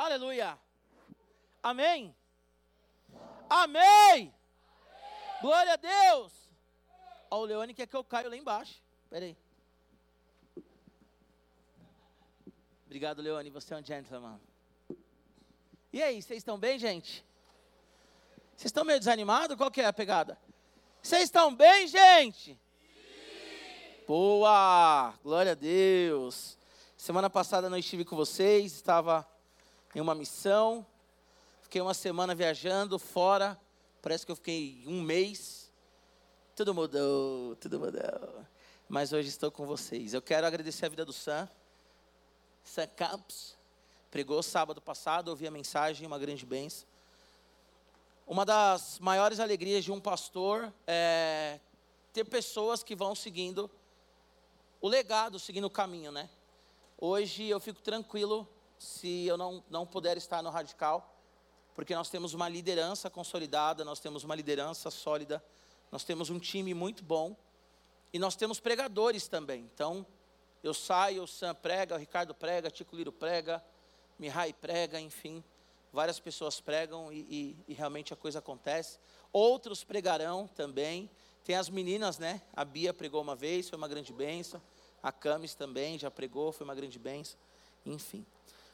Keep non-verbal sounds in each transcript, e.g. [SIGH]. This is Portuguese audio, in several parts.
Aleluia. Amém. Amém. Glória a Deus. Ó, o Leone quer que eu caia lá embaixo. Pera aí. Obrigado, Leone. Você é um gentleman. E aí, vocês estão bem, gente? Vocês estão meio desanimados? Qual que é a pegada? Vocês estão bem, gente? Sim. Boa! Glória a Deus. Semana passada não estive com vocês, estava em uma missão. Fiquei uma semana viajando fora. Parece que eu fiquei um mês. Tudo mudou, tudo mudou. Mas hoje estou com vocês. Eu quero agradecer a vida do Sam. Sam Campos. Pregou sábado passado, ouvi a mensagem, uma grande bênção. Uma das maiores alegrias de um pastor é ter pessoas que vão seguindo o legado, seguindo o caminho, né? Hoje eu fico tranquilo se eu não, não puder estar no radical, porque nós temos uma liderança consolidada, nós temos uma liderança sólida, nós temos um time muito bom e nós temos pregadores também. Então, eu saio, o Sam prega, o Ricardo prega, Tico Liro prega, Mihai prega, enfim várias pessoas pregam e, e, e, realmente a coisa acontece. Outros pregarão também. Tem as meninas, né? A Bia pregou uma vez, foi uma grande benção. A Camis também já pregou, foi uma grande benção. Enfim.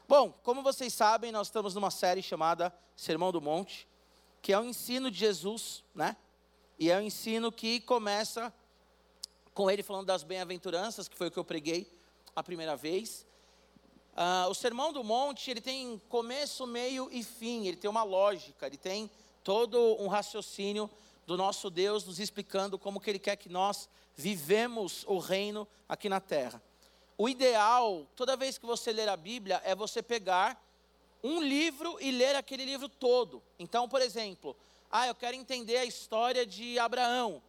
Bom, como vocês sabem, nós estamos numa série chamada Sermão do Monte, que é o ensino de Jesus, né? E é um ensino que começa com ele falando das bem-aventuranças, que foi o que eu preguei a primeira vez. Uh, o Sermão do Monte, ele tem começo, meio e fim, ele tem uma lógica, ele tem todo um raciocínio do nosso Deus nos explicando como que ele quer que nós vivemos o reino aqui na terra. O ideal, toda vez que você ler a Bíblia, é você pegar um livro e ler aquele livro todo. Então, por exemplo, ah, eu quero entender a história de Abraão.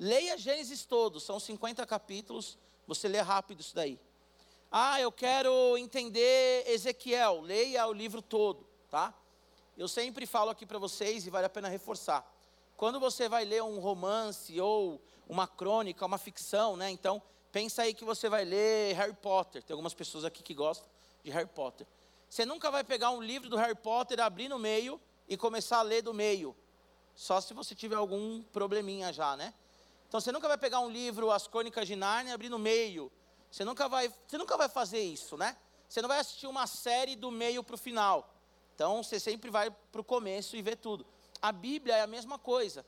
Leia Gênesis todo, são 50 capítulos, você lê rápido isso daí. Ah, eu quero entender Ezequiel. Leia o livro todo, tá? Eu sempre falo aqui para vocês e vale a pena reforçar. Quando você vai ler um romance ou uma crônica, uma ficção, né? Então, pensa aí que você vai ler Harry Potter. Tem algumas pessoas aqui que gostam de Harry Potter. Você nunca vai pegar um livro do Harry Potter, abrir no meio e começar a ler do meio. Só se você tiver algum probleminha já, né? Então você nunca vai pegar um livro, As Crônicas de Nárnia, abrir no meio você nunca vai, você nunca vai fazer isso, né? Você não vai assistir uma série do meio para o final. Então você sempre vai para o começo e vê tudo. A Bíblia é a mesma coisa.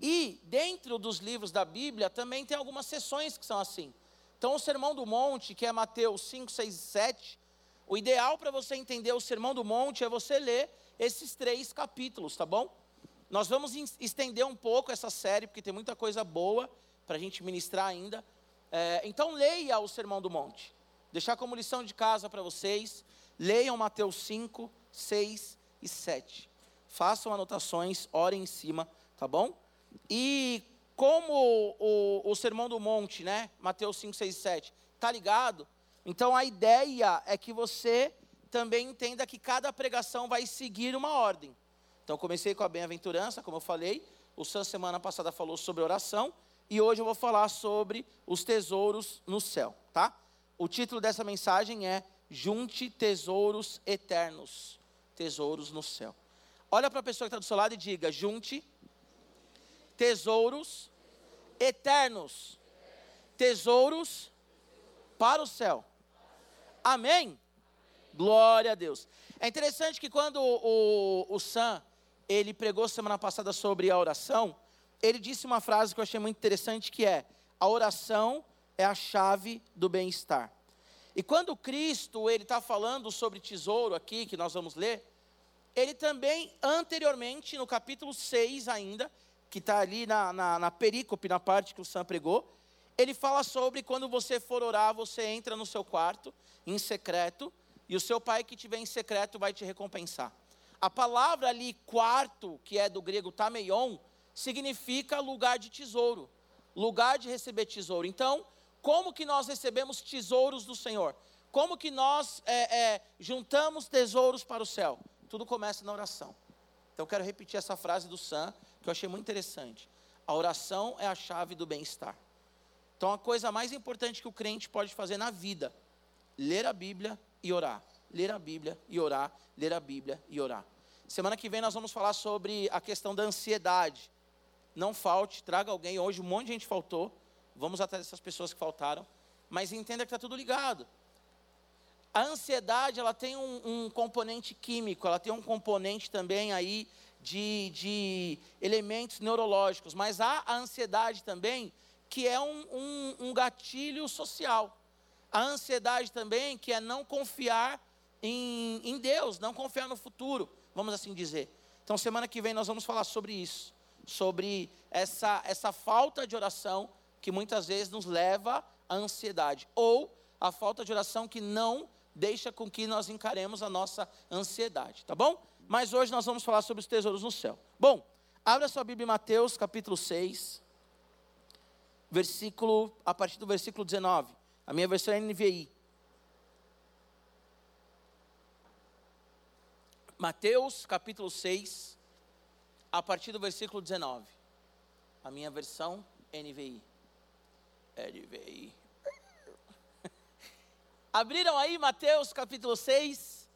E dentro dos livros da Bíblia também tem algumas sessões que são assim. Então o Sermão do Monte, que é Mateus 5, 6 e 7, o ideal para você entender o Sermão do Monte é você ler esses três capítulos, tá bom? Nós vamos estender um pouco essa série, porque tem muita coisa boa para a gente ministrar ainda. É, então leia o Sermão do Monte. Deixar como lição de casa para vocês. Leiam Mateus 5, 6 e 7. Façam anotações, orem em cima, tá bom? E como o, o, Sermão do Monte, né? Mateus 5, 6 e 7, tá ligado? Então a ideia é que você também entenda que cada pregação vai seguir uma ordem. Então comecei com a bem-aventurança, como eu falei. O Sam semana passada falou sobre oração e hoje eu vou falar sobre os tesouros no céu, tá? O título dessa mensagem é Junte Tesouros Eternos. Tesouros no céu. Olha para a pessoa que está do seu lado e diga: Junte tesouros eternos. Tesouros para o céu. Amém? Glória a Deus. É interessante que quando o, o, Sam, ele pregou semana passada sobre a oração, ele disse uma frase que eu achei muito interessante, que é: a oração é a chave do bem-estar. E quando Cristo ele está falando sobre tesouro aqui, que nós vamos ler, ele também, anteriormente, no capítulo 6 ainda, que está ali na, na, na perícope, na parte que o Sam pregou, ele fala sobre quando você for orar, você entra no seu quarto, em secreto, e o seu pai que estiver em secreto vai te recompensar. A palavra ali, quarto, que é do grego tameion, significa lugar de tesouro, lugar de receber tesouro. Então, como que nós recebemos tesouros do Senhor? Como que nós é, é, juntamos tesouros para o céu? Tudo começa na oração. Então, eu quero repetir essa frase do Sam, que eu achei muito interessante. A oração é a chave do bem-estar. Então, a coisa mais importante que o crente pode fazer na vida, ler a Bíblia e orar. ler a Bíblia e orar, ler a Bíblia e orar. Semana que vem nós vamos falar sobre a questão da ansiedade. Não falte, traga alguém. Hoje um monte de gente faltou. Vamos atrás dessas pessoas que faltaram. Mas entenda que está tudo ligado. A ansiedade, ela tem um, um, componente químico, ela tem um componente também aí de, de elementos neurológicos. Mas há a ansiedade também, que é um, um, um gatilho social. A ansiedade também, que é não confiar em, em Deus, não confiar no futuro, vamos assim dizer. Então, semana que vem nós vamos falar sobre isso, sobre essa, essa falta de oração que muitas vezes nos leva à ansiedade, ou a falta de oração que não deixa com que nós encaremos a nossa ansiedade, tá bom? Mas hoje nós vamos falar sobre os tesouros no céu. Bom, abra sua Bíblia em Mateus capítulo 6, versículo, a partir do versículo 19. A minha versão é NVI. Mateus capítulo 6, a partir do versículo 19. A minha versão NVI. NVI. [LAUGHS] Abriram aí Mateus capítulo 6,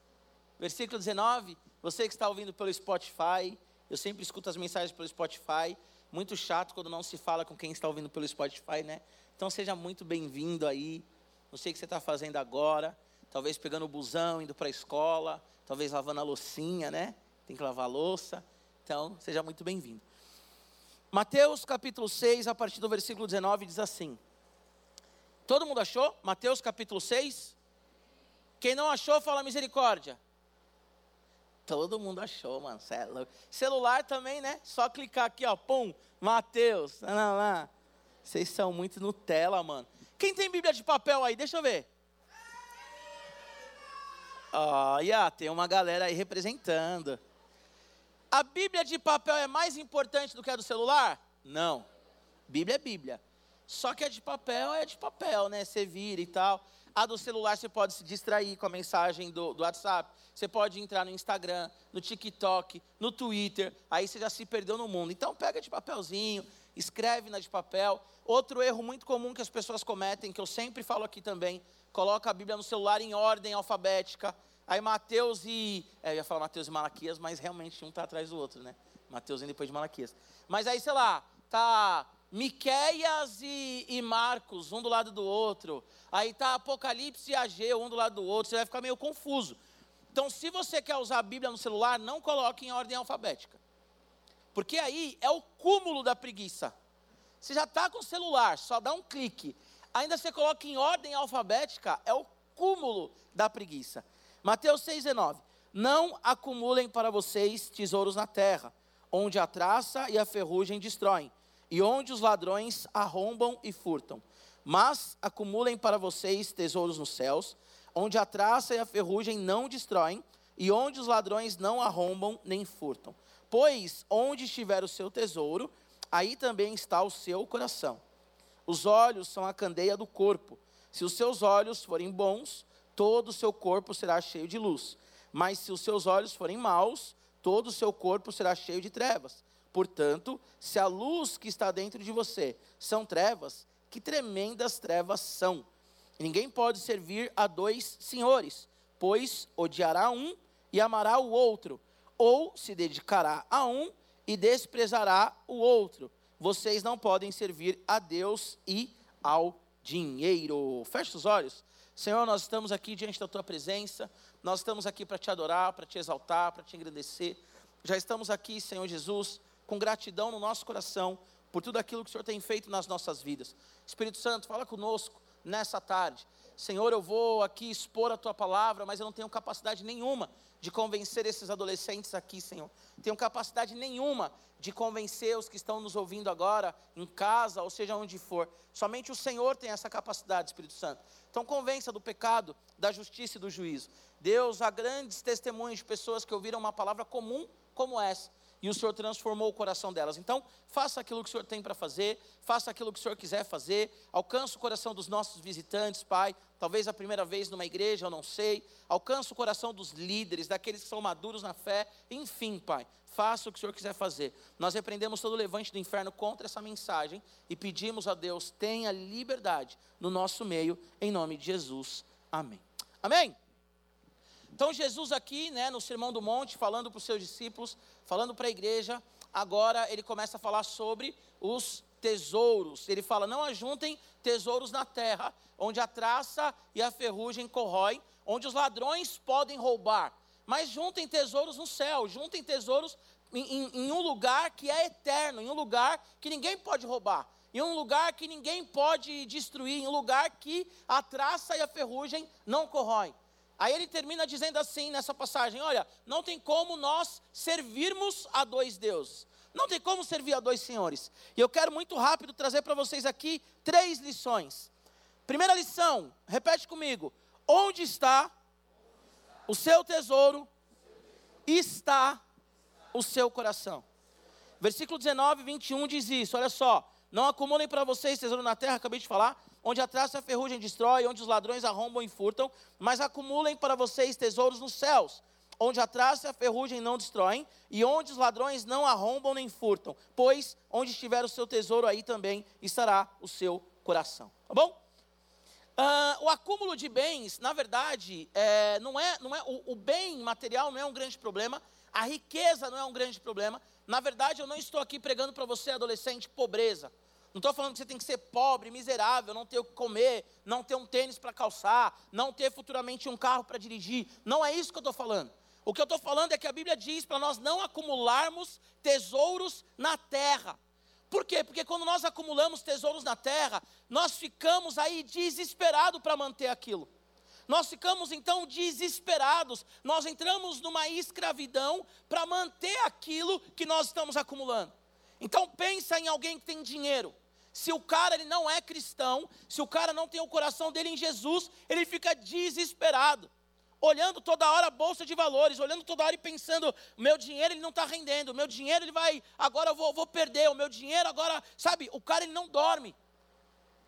versículo 19. Você que está ouvindo pelo Spotify, eu sempre escuto as mensagens pelo Spotify. Muito chato quando não se fala com quem está ouvindo pelo Spotify, né? Então seja muito bem-vindo aí. Não sei o que você está fazendo agora. Talvez pegando o busão, indo para a escola talvez lavando a loucinha, né? Tem que lavar a louça. Então, seja muito bem-vindo. Mateus capítulo 6, a partir do versículo 19, diz assim: Todo mundo achou? Mateus capítulo 6? Quem não achou, fala misericórdia. Todo mundo achou, mano. É Celular também, né? Só clicar aqui, ó. Pum, Mateus. Lá, lá. Vocês são muito Nutella, mano. Quem tem Bíblia de papel aí? Deixa eu ver. Olha, tem uma galera aí representando. A Bíblia de papel é mais importante do que a do celular? Não. Bíblia é Bíblia. Só que a de papel é de papel, né? Você vira e tal. A do celular você pode se distrair com a mensagem do, do WhatsApp. Você pode entrar no Instagram, no TikTok, no Twitter. Aí você já se perdeu no mundo. Então pega de papelzinho, escreve na de papel. Outro erro muito comum que as pessoas cometem, que eu sempre falo aqui também, coloca a Bíblia no celular em ordem alfabética. Aí Mateus e. É, eu ia falar Mateus e Malaquias, mas realmente um está atrás do outro, né? Mateus e depois de Malaquias. Mas aí, sei lá, tá Miqueias e, e, Marcos, um do lado do outro. Aí tá Apocalipse e Ageu, um do lado do outro. Você vai ficar meio confuso. Então, se você quer usar a Bíblia no celular, não coloque em ordem alfabética. Porque aí é o cúmulo da preguiça. Você já está com o celular, só dá um clique ainda você coloca em ordem alfabética, é o cúmulo da preguiça. Mateus 6,19. Não acumulem para vocês tesouros na terra, onde a traça e a ferrugem destroem, e onde os ladrões arrombam e furtam. Mas acumulem para vocês tesouros nos céus, onde a traça e a ferrugem não destroem, e onde os ladrões não arrombam nem furtam. Pois onde estiver o seu tesouro, aí também está o seu coração. Os olhos são a candeia do corpo. Se os seus olhos forem bons, todo o seu corpo será cheio de luz. Mas se os seus olhos forem maus, todo o seu corpo será cheio de trevas. Portanto, se a luz que está dentro de você são trevas, que tremendas trevas são. ninguém pode servir a dois senhores, pois odiará um e amará o outro, ou se dedicará a um e desprezará o outro vocês não podem servir a Deus e ao dinheiro. Feche os olhos. Senhor, nós estamos aqui diante da tua presença, nós estamos aqui para te adorar, para te exaltar, para te agradecer. Já estamos aqui, Senhor Jesus, com gratidão no nosso coração por tudo aquilo que o Senhor tem feito nas nossas vidas. Espírito Santo, fala conosco nessa tarde. Senhor, eu vou aqui expor a tua palavra, mas eu não tenho capacidade nenhuma de convencer esses adolescentes aqui, Senhor. Tenho capacidade nenhuma de convencer os que estão nos ouvindo agora, em casa, ou seja onde for. Somente o Senhor tem essa capacidade, Espírito Santo. Então, convença do pecado, da justiça e do juízo. Deus, há grandes testemunhos de pessoas que ouviram uma palavra comum como essa e o Senhor transformou o coração delas. Então, faça aquilo que o Senhor tem para fazer, faça aquilo que o Senhor quiser fazer, alcance o coração dos nossos visitantes, Pai, talvez a primeira vez numa igreja, eu não sei, alcance o coração dos líderes, daqueles que são maduros na fé, enfim, Pai, faça o que o Senhor quiser fazer. Nós repreendemos todo o levante do inferno contra essa mensagem e pedimos a Deus, tenha liberdade no nosso meio, em nome de Jesus. Amém. Amém. Então, Jesus, aqui, né, no Sermão do Monte, falando para os seus discípulos, falando para a igreja, agora ele começa a falar sobre os tesouros. Ele fala: não ajuntem tesouros na terra, onde a traça e a ferrugem corroem, onde os ladrões podem roubar. Mas juntem tesouros no céu, juntem tesouros em, em, em um lugar que é eterno, em um lugar que ninguém pode roubar em um lugar que ninguém pode destruir, em um lugar que a traça e a ferrugem não corroem. Aí ele termina dizendo assim nessa passagem: olha, não tem como nós servirmos a dois deuses. Não tem como servir a dois senhores. E eu quero muito rápido trazer para vocês aqui três lições. Primeira lição, repete comigo: onde está o seu tesouro, está o seu coração. Versículo 19, 21 diz isso, olha só. Não acumulem para vocês tesouro na terra, acabei de falar, onde a traça e a ferrugem destrói, onde os ladrões arrombam e furtam, mas acumulem para vocês tesouros nos céus, onde a traça e a ferrugem não destroem, e onde os ladrões não arrombam nem furtam, pois onde estiver o seu tesouro, aí também estará o seu coração. Tá bom? Uh, o acúmulo de bens, na verdade, é, não é, não é o, o bem material não é um grande problema, a riqueza não é um grande problema. Na verdade, eu não estou aqui pregando para você, adolescente, pobreza. Não estou falando que você tem que ser pobre, miserável, não ter o que comer, não ter um tênis para calçar, não ter futuramente um carro para dirigir. Não é isso que eu estou falando. O que eu estou falando é que a Bíblia diz para nós não acumularmos tesouros na terra. Por quê? Porque quando nós acumulamos tesouros na terra, nós ficamos aí desesperados para manter aquilo. Nós ficamos então desesperados, nós entramos numa escravidão para manter aquilo que nós estamos acumulando. Então pensa em alguém que tem dinheiro. Se o cara ele não é cristão, se o cara não tem o coração dele em Jesus, ele fica desesperado. Olhando toda hora a bolsa de valores, olhando toda hora e pensando: meu dinheiro ele não está rendendo, meu dinheiro ele vai, agora eu vou, vou perder, o meu dinheiro agora, sabe? O cara ele não dorme.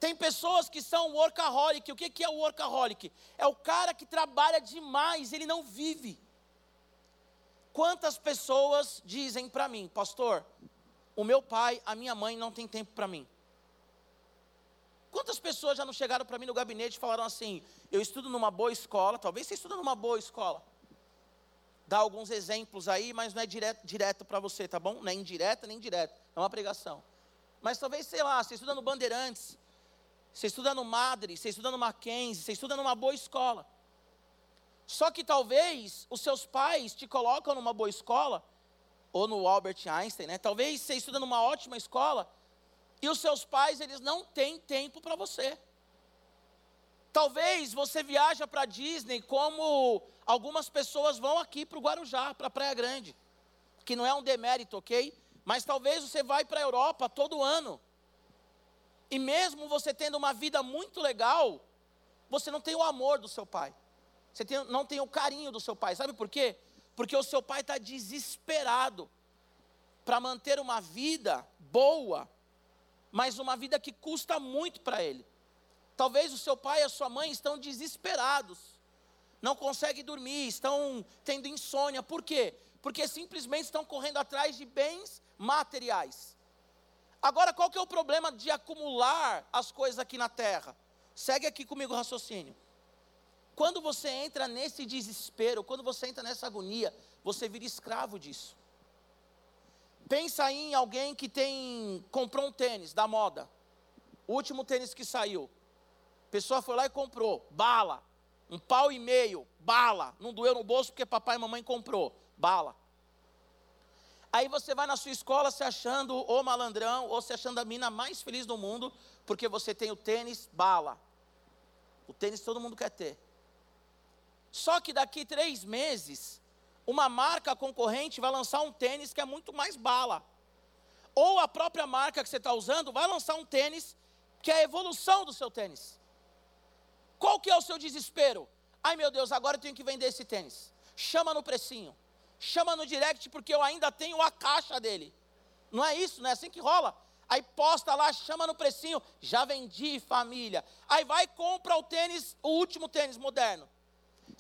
Tem pessoas que são workaholic. O que é o workaholic? É o cara que trabalha demais, ele não vive. Quantas pessoas dizem para mim, pastor, o meu pai, a minha mãe não tem tempo para mim? Quantas pessoas já não chegaram para mim no gabinete e falaram assim: eu estudo numa boa escola, talvez você estuda numa boa escola. Dá alguns exemplos aí, mas não é direto, direto para você, tá bom? Não é indireta nem direto, é uma pregação. Mas talvez, sei lá, você estuda no Bandeirantes, você estuda no Madre, você estuda no Mackenzie, você estuda numa boa escola. Só que talvez os seus pais te colocam numa boa escola, ou no Albert Einstein, né? Talvez você estuda numa ótima escola, e os seus pais, eles não têm tempo para você. Talvez você viaja para Disney como algumas pessoas vão aqui para o Guarujá, para a Praia Grande. Que não é um demérito, ok? Mas talvez você vai para a Europa todo ano. E mesmo você tendo uma vida muito legal, você não tem o amor do seu pai. Você tem, não tem o carinho do seu pai. Sabe por quê? Porque o seu pai está desesperado para manter uma vida boa, mas uma vida que custa muito para ele. Talvez o seu pai e a sua mãe estão desesperados, não conseguem dormir, estão tendo insônia. Por quê? Porque simplesmente estão correndo atrás de bens materiais. Agora, qual que é o problema de acumular as coisas aqui na terra? Segue aqui comigo o raciocínio. Quando você entra nesse desespero, quando você entra nessa agonia, você vira escravo disso. Pensa em alguém que tem comprou um tênis da moda. O último tênis que saiu. Pessoa foi lá e comprou, bala. Um pau e meio, bala. Não doeu no bolso porque papai e mamãe comprou, bala. Aí você vai na sua escola se achando o malandrão ou se achando a mina mais feliz do mundo, porque você tem o tênis bala. O tênis todo mundo quer ter. Só que daqui três meses, uma marca concorrente vai lançar um tênis que é muito mais bala. Ou a própria marca que você está usando vai lançar um tênis que é a evolução do seu tênis. Qual que é o seu desespero? Ai meu Deus, agora eu tenho que vender esse tênis. Chama no precinho chama no direct porque eu ainda tenho a caixa dele. Não é isso, não é assim que rola. Aí posta lá, chama no precinho, já vendi família. Aí vai compra o tênis, o último tênis moderno.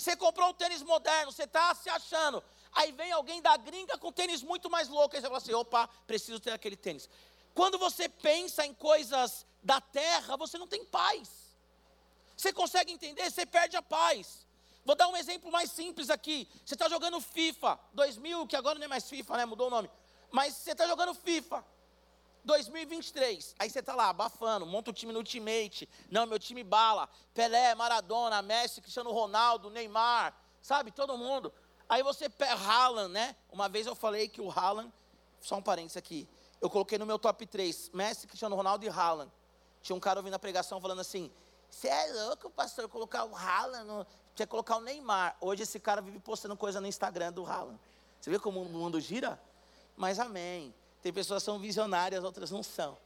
Você comprou o tênis moderno, você está se achando. Aí vem alguém da gringa com tênis muito mais louco. Aí você fala assim: opa, preciso ter aquele tênis. Quando você pensa em coisas da terra, você não tem paz. Você consegue entender? Você perde a paz. Vou dar um exemplo mais simples aqui. Você está jogando FIFA 2000, que agora não é mais FIFA, né? Mudou o nome. Mas você está jogando FIFA 2023. Aí você está lá abafando, monta o time no Ultimate. Não, meu time bala. Pelé, Maradona, Messi, Cristiano Ronaldo, Neymar, sabe? Todo mundo. Aí você pega Haaland, né? Uma vez eu falei que o Haaland, só um parênteses aqui. Eu coloquei no meu top 3, Messi, Cristiano Ronaldo e Haaland. Tinha um cara ouvindo a pregação falando assim: Você é louco, pastor, colocar o Haaland, no... você colocar o Neymar. Hoje esse cara vive postando coisa no Instagram do Haaland. Você vê como o mundo gira? Mas amém. Tem pessoas que são visionárias, outras não são.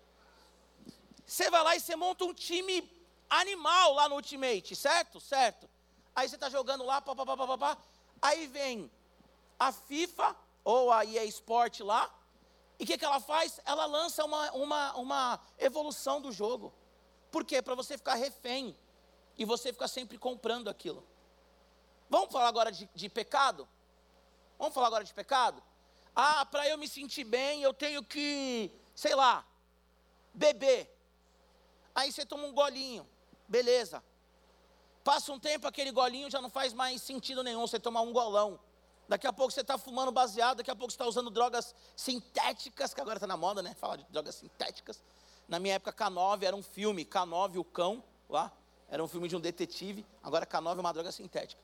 Você vai lá e você monta um time animal lá no Ultimate, certo? Certo. Aí você está jogando lá, pá, pá, pá, pá, pá, Aí vem a FIFA ou a EA Sport lá. E o que, que ela faz? Ela lança uma, uma, uma evolução do jogo. Por quê? Para você ficar refém. E você ficar sempre comprando aquilo. Vamos falar agora de, de pecado? Vamos falar agora de pecado? Ah, para eu me sentir bem, eu tenho que, sei lá, beber. Aí você toma um golinho, beleza. Passa um tempo, aquele golinho já não faz mais sentido nenhum você tomar um golão. Daqui a pouco você está fumando baseado, daqui a pouco você está usando drogas sintéticas, que agora está na moda, né? Fala de drogas sintéticas. Na minha época, K9 era um filme, K9, o cão, lá. Era um filme de um detetive. Agora, K9 é uma droga sintética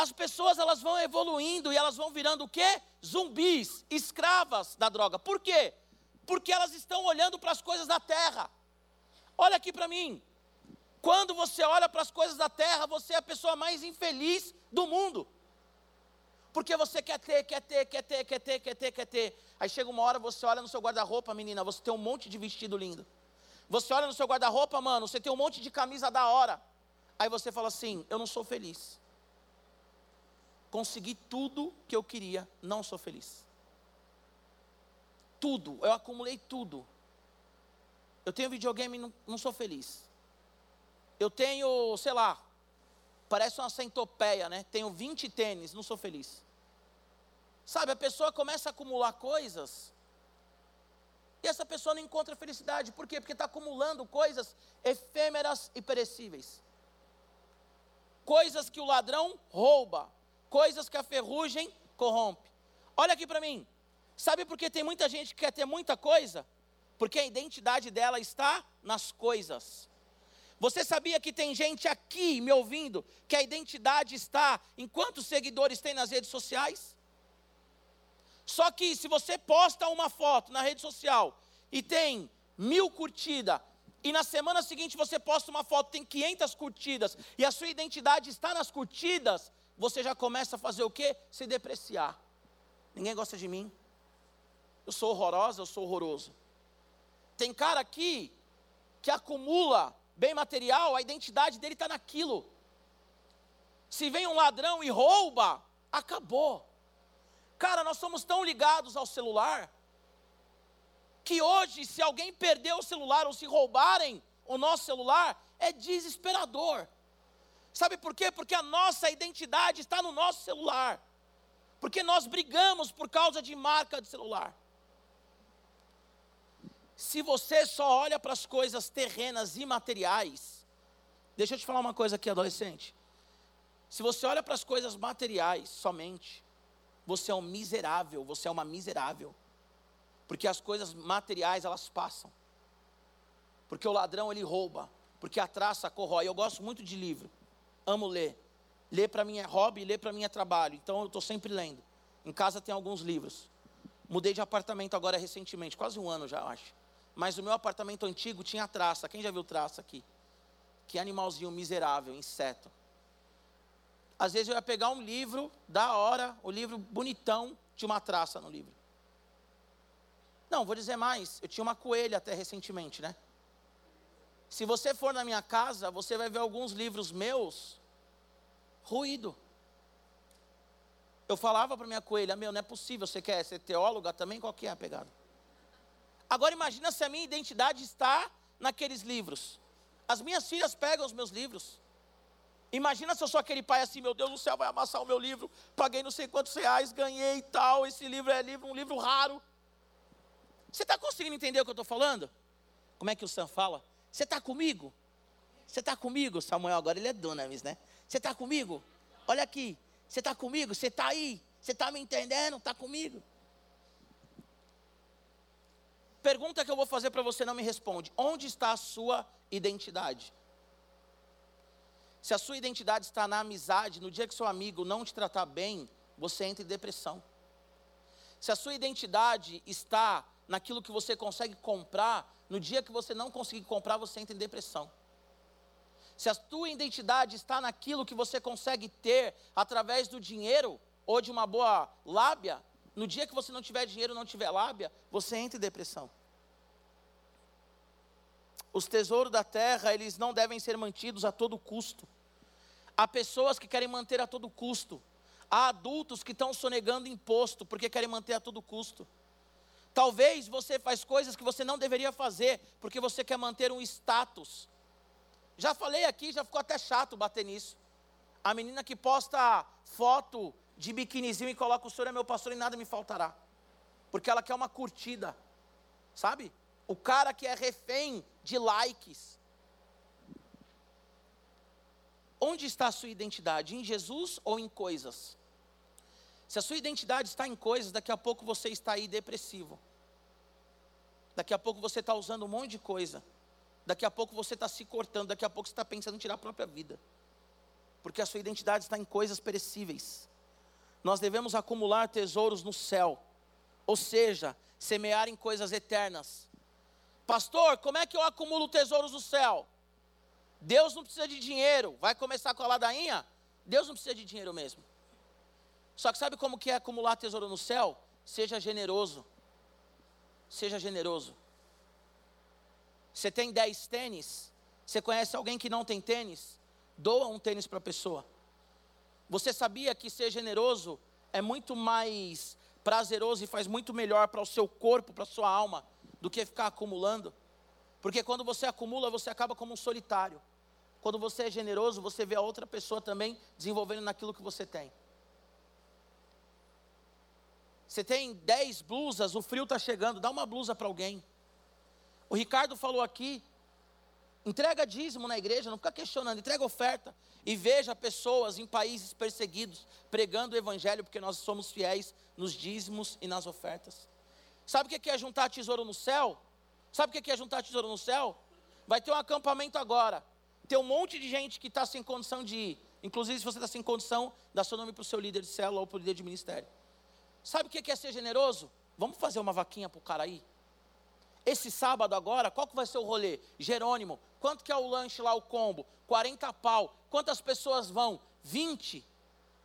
as pessoas elas vão evoluindo e elas vão virando o quê? Zumbis, escravas da droga. Por quê? Porque elas estão olhando para as coisas da terra. Olha aqui para mim. Quando você olha para as coisas da terra, você é a pessoa mais infeliz do mundo. Porque você quer ter, quer ter, quer ter, quer ter, quer ter, quer ter. Aí chega uma hora, você olha no seu guarda-roupa, menina, você tem um monte de vestido lindo. Você olha no seu guarda-roupa, mano, você tem um monte de camisa da hora. Aí você fala assim: eu não sou feliz consegui tudo que eu queria, não sou feliz. Tudo, eu acumulei tudo. Eu tenho videogame, não, não sou feliz. Eu tenho, sei lá, parece uma centopeia, né? Tenho 20 tênis, não sou feliz. Sabe, a pessoa começa a acumular coisas e essa pessoa não encontra felicidade. Por quê? Porque está acumulando coisas efêmeras e perecíveis. Coisas que o ladrão rouba, coisas que a ferrugem corrompe. Olha aqui para mim. Sabe por que tem muita gente que quer ter muita coisa? Porque a identidade dela está nas coisas. Você sabia que tem gente aqui me ouvindo que a identidade está em quantos seguidores tem nas redes sociais? Só que se você posta uma foto na rede social e tem mil curtidas, e na semana seguinte você posta uma foto tem 500 curtidas, e a sua identidade está nas curtidas, você já começa a fazer o quê? Se depreciar. Ninguém gosta de mim. Eu sou horrorosa, eu sou horroroso. Tem cara aqui que acumula bem material, a identidade dele está naquilo. Se vem um ladrão e rouba, acabou. Cara, nós somos tão ligados ao celular que hoje, se alguém perder o celular ou se roubarem o nosso celular, é desesperador. Sabe por quê? Porque a nossa identidade está no nosso celular. Porque nós brigamos por causa de marca de celular. Se você só olha para as coisas terrenas e materiais, deixa eu te falar uma coisa aqui, adolescente. Se você olha para as coisas materiais somente, você é um miserável, você é uma miserável. Porque as coisas materiais elas passam. Porque o ladrão ele rouba, porque a traça corrói. Eu gosto muito de livro amo ler. Ler para mim é hobby, ler para mim é trabalho. Então eu estou sempre lendo. Em casa tem alguns livros. Mudei de apartamento agora recentemente, quase um ano já, acho. Mas o meu apartamento antigo tinha traça. Quem já viu traça aqui? Que animalzinho miserável, inseto. Às vezes eu ia pegar um livro, da hora, o livro bonitão, tinha uma traça no livro. Não, vou dizer mais, eu tinha uma coelha até recentemente, né? Se você for na minha casa, você vai ver alguns livros meus ruído. Eu falava para minha coelha, meu, não é possível, você quer ser teóloga também? Qual que é a pegada? Agora imagina se a minha identidade está naqueles livros. As minhas filhas pegam os meus livros. Imagina se eu sou aquele pai assim, meu Deus do céu, vai amassar o meu livro, paguei não sei quantos reais, ganhei e tal, esse livro é livro, um livro raro. Você está conseguindo entender o que eu estou falando? Como é que o Sam fala? Você está comigo? Você está comigo? Samuel agora ele é Dunamis, né? Você está comigo? Olha aqui. Você está comigo? Você está aí? Você está me entendendo? Está comigo? Pergunta que eu vou fazer para você, não me responde. Onde está a sua identidade? Se a sua identidade está na amizade, no dia que seu amigo não te tratar bem, você entra em depressão. Se a sua identidade está naquilo que você consegue comprar, no dia que você não conseguir comprar, você entra em depressão. Se a tua identidade está naquilo que você consegue ter através do dinheiro ou de uma boa lábia, no dia que você não tiver dinheiro, não tiver lábia, você entra em depressão. Os tesouros da terra, eles não devem ser mantidos a todo custo. Há pessoas que querem manter a todo custo. Há adultos que estão sonegando imposto porque querem manter a todo custo. Talvez você faz coisas que você não deveria fazer porque você quer manter um status. Já falei aqui, já ficou até chato bater nisso. A menina que posta foto de biquinizinho e coloca o senhor é meu pastor e nada me faltará. Porque ela quer uma curtida. Sabe? O cara que é refém de likes. Onde está a sua identidade? Em Jesus ou em coisas? Se a sua identidade está em coisas, daqui a pouco você está aí depressivo. Daqui a pouco você está usando um monte de coisa. Daqui a pouco você está se cortando. Daqui a pouco você está pensando em tirar a própria vida. Porque a sua identidade está em coisas perecíveis. Nós devemos acumular tesouros no céu. Ou seja, semear em coisas eternas. Pastor, como é que eu acumulo tesouros no céu? Deus não precisa de dinheiro. Vai começar com a ladainha? Deus não precisa de dinheiro mesmo. Só que sabe como que é acumular tesouro no céu? Seja generoso. Seja generoso. Você tem 10 tênis, você conhece alguém que não tem tênis? Doa um tênis para a pessoa. Você sabia que ser generoso é muito mais prazeroso e faz muito melhor para o seu corpo, para a sua alma, do que ficar acumulando? Porque quando você acumula, você acaba como um solitário. Quando você é generoso, você vê a outra pessoa também desenvolvendo naquilo que você tem. Você tem 10 blusas, o frio está chegando, dá uma blusa para alguém. O Ricardo falou aqui, entrega dízimo na igreja, não fica questionando, entrega oferta. E veja pessoas em países perseguidos pregando o evangelho, porque nós somos fiéis nos dízimos e nas ofertas. Sabe o que é juntar tesouro no céu? Sabe o que é juntar tesouro no céu? Vai ter um acampamento agora. Tem um monte de gente que está sem condição de ir. Inclusive, se você está sem condição, dá seu nome para o seu líder de célula ou para o líder de ministério. Sabe o que é ser generoso? Vamos fazer uma vaquinha para o cara aí? Esse sábado agora, qual que vai ser o rolê? Jerônimo, quanto que é o lanche lá, o combo? 40 pau. Quantas pessoas vão? 20.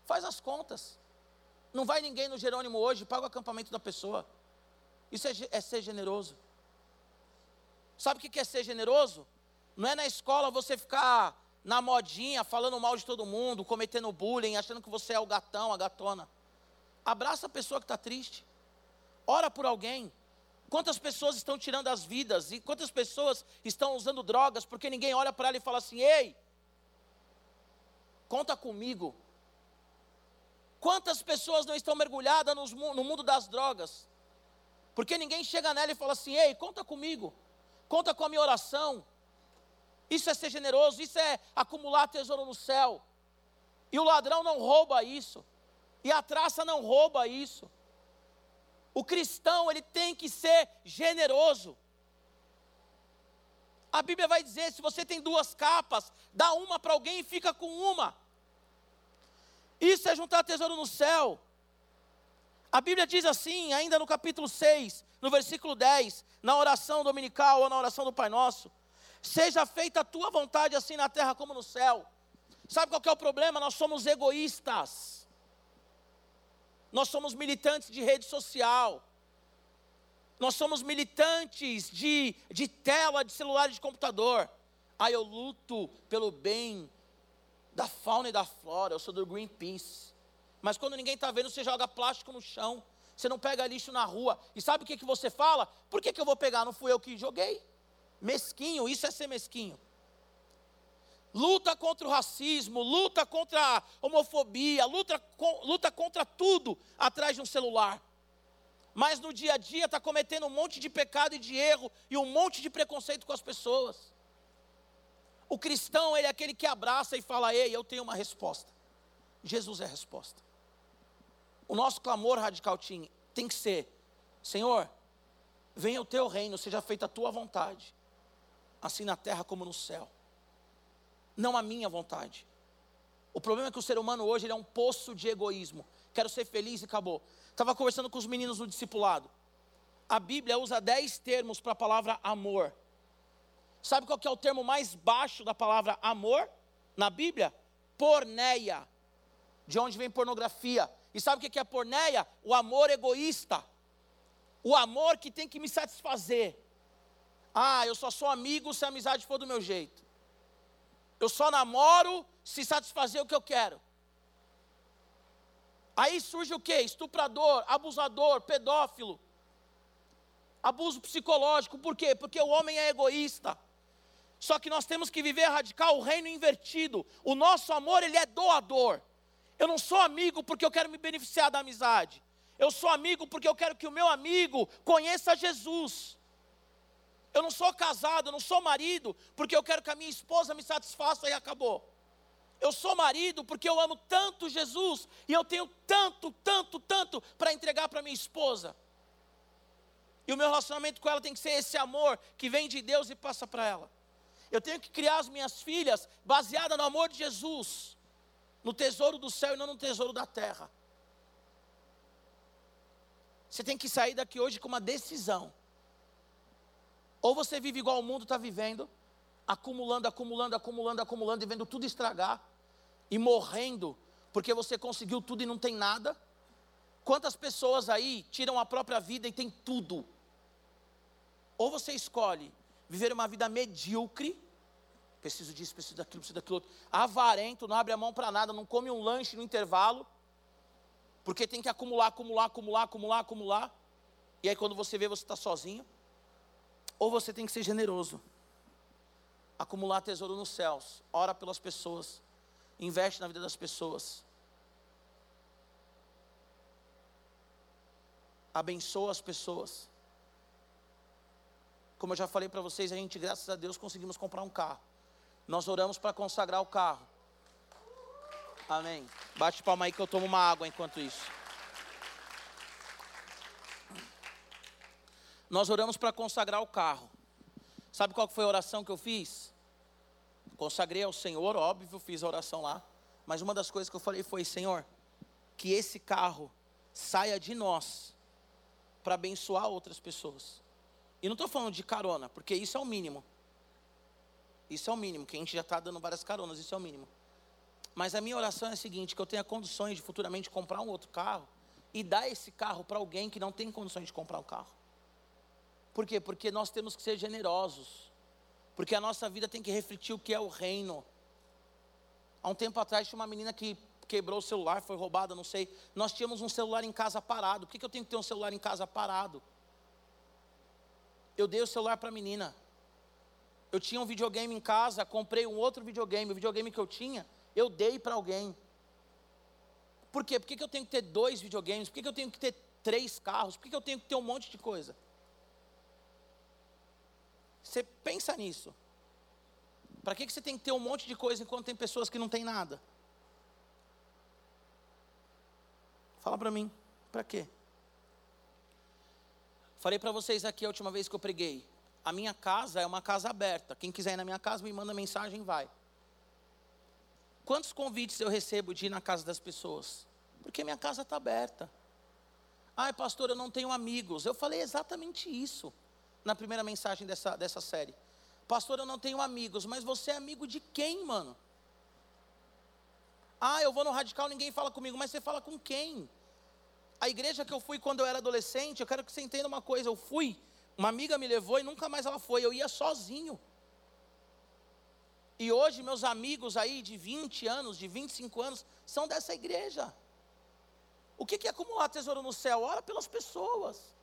Faz as contas. Não vai ninguém no Jerônimo hoje, paga o acampamento da pessoa. Isso é, é ser generoso. Sabe o que é ser generoso? Não é na escola você ficar na modinha, falando mal de todo mundo, cometendo bullying, achando que você é o gatão, a gatona. Abraça a pessoa que está triste. Ora por alguém. Quantas pessoas estão tirando as vidas e quantas pessoas estão usando drogas porque ninguém olha para ela e fala assim: ei, conta comigo. Quantas pessoas não estão mergulhadas no mundo das drogas? Porque ninguém chega nela e fala assim: ei, conta comigo, conta com a minha oração. Isso é ser generoso, isso é acumular tesouro no céu. E o ladrão não rouba isso, e a traça não rouba isso. O cristão, ele tem que ser generoso. A Bíblia vai dizer: se você tem duas capas, dá uma para alguém e fica com uma. Isso é juntar tesouro no céu. A Bíblia diz assim, ainda no capítulo 6, no versículo 10, na oração dominical ou na oração do Pai Nosso: Seja feita a tua vontade, assim na terra como no céu. Sabe qual é o problema? Nós somos egoístas. Nós somos militantes de rede social. Nós somos militantes de, de tela, de celular, de computador. Ah, eu luto pelo bem da fauna e da flora. Eu sou do Greenpeace. Mas quando ninguém está vendo, você joga plástico no chão. Você não pega lixo na rua. E sabe o que, que você fala? Por que, que eu vou pegar? Não fui eu que joguei. Mesquinho, isso é ser mesquinho. Luta contra o racismo, luta contra a homofobia, luta, luta contra tudo atrás de um celular. Mas no dia a dia está cometendo um monte de pecado e de erro e um monte de preconceito com as pessoas. O cristão, ele é aquele que abraça e fala: Ei, eu tenho uma resposta. Jesus é a resposta. O nosso clamor radical tem que ser: Senhor, venha o teu reino, seja feita a tua vontade, assim na terra como no céu. Não a minha vontade. O problema é que o ser humano hoje é um poço de egoísmo. Quero ser feliz e acabou. Estava conversando com os meninos no discipulado. A Bíblia usa dez termos para a palavra amor. Sabe qual que é o termo mais baixo da palavra amor na Bíblia? Porneia. De onde vem pornografia. E sabe o que é porneia? O amor egoísta. O amor que tem que me satisfazer. Ah, eu só sou amigo se a amizade for do meu jeito. Eu só namoro se satisfazer o que eu quero. Aí surge o que? Estuprador, abusador, pedófilo. Abuso psicológico. Por quê? Porque o homem é egoísta. Só que nós temos que viver radical o reino invertido. O nosso amor, ele é doador. Eu não sou amigo porque eu quero me beneficiar da amizade. Eu sou amigo porque eu quero que o meu amigo conheça Jesus. Eu não sou casado, eu não sou marido porque eu quero que a minha esposa me satisfaça e acabou. Eu sou marido porque eu amo tanto Jesus e eu tenho tanto, tanto, tanto para entregar para minha esposa. E o meu relacionamento com ela tem que ser esse amor que vem de Deus e passa para ela. Eu tenho que criar as minhas filhas baseada no amor de Jesus, no tesouro do céu e não no tesouro da terra. Você tem que sair daqui hoje com uma decisão. Ou você vive igual o mundo está vivendo, acumulando, acumulando, acumulando, acumulando e vendo tudo estragar, e morrendo, porque você conseguiu tudo e não tem nada. Quantas pessoas aí tiram a própria vida e tem tudo? Ou você escolhe viver uma vida medíocre, preciso disso, preciso daquilo, preciso daquilo outro, avarento, não abre a mão para nada, não come um lanche no intervalo, porque tem que acumular, acumular, acumular, acumular, acumular, e aí quando você vê, você está sozinho, ou você tem que ser generoso, acumular tesouro nos céus, ora pelas pessoas, investe na vida das pessoas, abençoa as pessoas, como eu já falei para vocês, a gente, graças a Deus, conseguimos comprar um carro. Nós oramos para consagrar o carro. Amém. Bate palma aí que eu tomo uma água enquanto isso. Nós oramos para consagrar o carro. Sabe qual foi a oração que eu fiz? Consagrei ao Senhor, óbvio, fiz a oração lá. Mas uma das coisas que eu falei foi: Senhor, que esse carro saia de nós para abençoar outras pessoas. E não estou falando de carona, porque isso é o mínimo. Isso é o mínimo, que a gente já está dando várias caronas, isso é o mínimo. Mas a minha oração é a seguinte: que eu tenha condições de futuramente comprar um outro carro e dar esse carro para alguém que não tem condições de comprar um carro. Por quê? Porque nós temos que ser generosos. Porque a nossa vida tem que refletir o que é o reino. Há um tempo atrás tinha uma menina que quebrou o celular, foi roubada, não sei. Nós tínhamos um celular em casa parado. Por que, que eu tenho que ter um celular em casa parado? Eu dei o celular para a menina. Eu tinha um videogame em casa, comprei um outro videogame. O videogame que eu tinha, eu dei para alguém. Por quê? Por que, que eu tenho que ter dois videogames? Por que, que eu tenho que ter três carros? Por que, que eu tenho que ter um monte de coisa? Você pensa nisso. Para que, que você tem que ter um monte de coisa enquanto tem pessoas que não têm nada? Fala para mim, para quê? Falei para vocês aqui a última vez que eu preguei. A minha casa é uma casa aberta. Quem quiser ir na minha casa, me manda mensagem, vai. Quantos convites eu recebo de ir na casa das pessoas? Porque minha casa está aberta. Ai, pastor, eu não tenho amigos. Eu falei exatamente isso na primeira mensagem dessa, dessa série. Pastor, eu não tenho amigos, mas você é amigo de quem, mano? Ah, eu vou no radical, ninguém fala comigo, mas você fala com quem? A igreja que eu fui quando eu era adolescente, eu quero que você entenda uma coisa: eu fui, uma amiga me levou e nunca mais ela foi, eu ia sozinho. E hoje, meus amigos aí de 20 anos, de 25 anos, são dessa igreja. O que é acumular tesouro no céu? Ora pelas pessoas.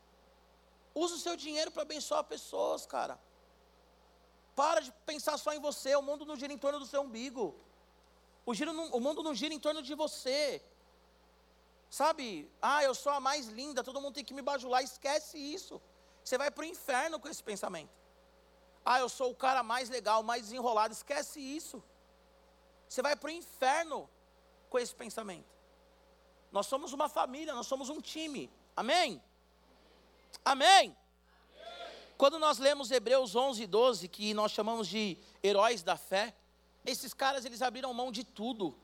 Usa o seu dinheiro para abençoar pessoas, cara. Para de pensar só em você. O mundo não gira em torno do seu umbigo. O, não, o mundo não gira em torno de você. Sabe, ah, eu sou a mais linda, todo mundo tem que me bajular. Esquece isso. Você vai para o inferno com esse pensamento. Ah, eu sou o cara mais legal, mais desenrolado. Esquece isso. Você vai para o inferno com esse pensamento. Nós somos uma família, nós somos um time. Amém? Amém? Quando nós lemos Hebreus 11 e 12, que nós chamamos de heróis da fé, esses caras eles abriram mão de tudo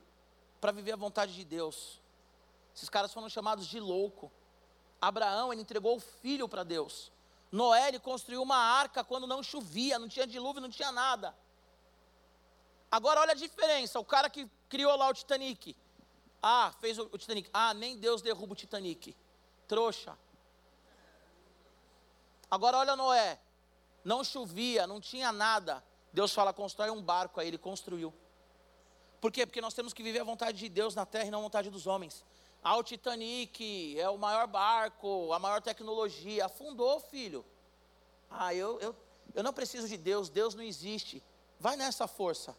para viver a vontade de Deus. Esses caras foram chamados de louco. Abraão, ele entregou o filho para Deus. Noé, ele construiu uma arca quando não chovia, não tinha dilúvio, não tinha nada. Agora olha a diferença, o cara que criou lá o Titanic. Ah, fez o, o Titanic. Ah, nem Deus derruba o Titanic. Trouxa. Agora olha Noé. Não chovia, não tinha nada. Deus fala, constrói um barco, aí ele construiu. Por quê? Porque nós temos que viver a vontade de Deus na terra e não a vontade dos homens. Ah, o Titanic é o maior barco, a maior tecnologia. Afundou, filho. Ah, eu, eu, eu não preciso de Deus, Deus não existe. Vai nessa força.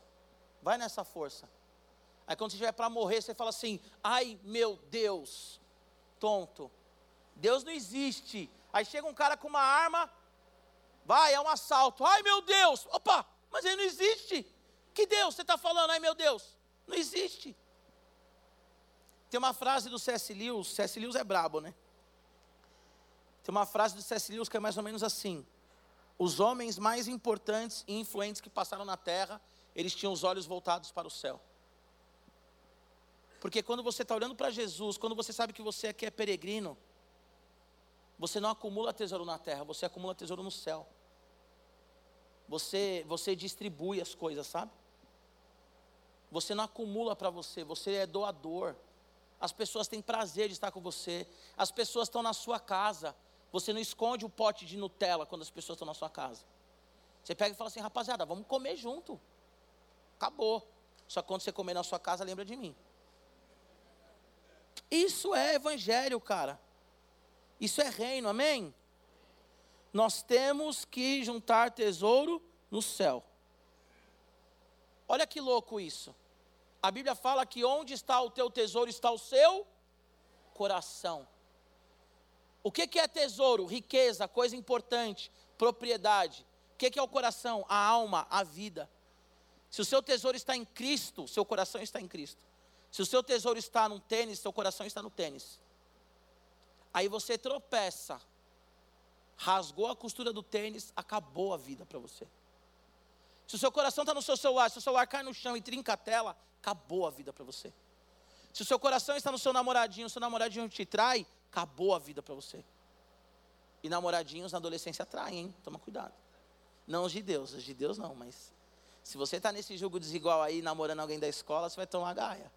Vai nessa força. Aí quando você estiver para morrer, você fala assim: ai meu Deus, tonto. Deus não existe. Aí chega um cara com uma arma, vai, é um assalto. Ai meu Deus, opa, mas ele não existe. Que Deus você está falando? Ai meu Deus, não existe. Tem uma frase do C.S. Lewis, C.S. Lewis é brabo, né? Tem uma frase do C.S. Lewis que é mais ou menos assim: Os homens mais importantes e influentes que passaram na terra, eles tinham os olhos voltados para o céu. Porque quando você está olhando para Jesus, quando você sabe que você aqui é peregrino, você não acumula tesouro na terra, você acumula tesouro no céu. Você, você distribui as coisas, sabe? Você não acumula para você, você é doador. As pessoas têm prazer de estar com você. As pessoas estão na sua casa. Você não esconde o pote de Nutella quando as pessoas estão na sua casa. Você pega e fala assim, rapaziada, vamos comer junto. Acabou. Só quando você comer na sua casa, lembra de mim. Isso é evangelho, cara. Isso é reino, amém? Nós temos que juntar tesouro no céu. Olha que louco isso. A Bíblia fala que onde está o teu tesouro está o seu coração. O que, que é tesouro? Riqueza, coisa importante, propriedade. O que, que é o coração? A alma, a vida. Se o seu tesouro está em Cristo, seu coração está em Cristo. Se o seu tesouro está no tênis, seu coração está no tênis. Aí você tropeça, rasgou a costura do tênis, acabou a vida para você. Se o seu coração está no seu celular, se o celular cai no chão e trinca a tela, acabou a vida para você. Se o seu coração está no seu namoradinho, o seu namoradinho te trai, acabou a vida para você. E namoradinhos na adolescência traem, hein? Toma cuidado. Não os de Deus, os de Deus não, mas se você está nesse jogo desigual aí, namorando alguém da escola, você vai tomar gaia.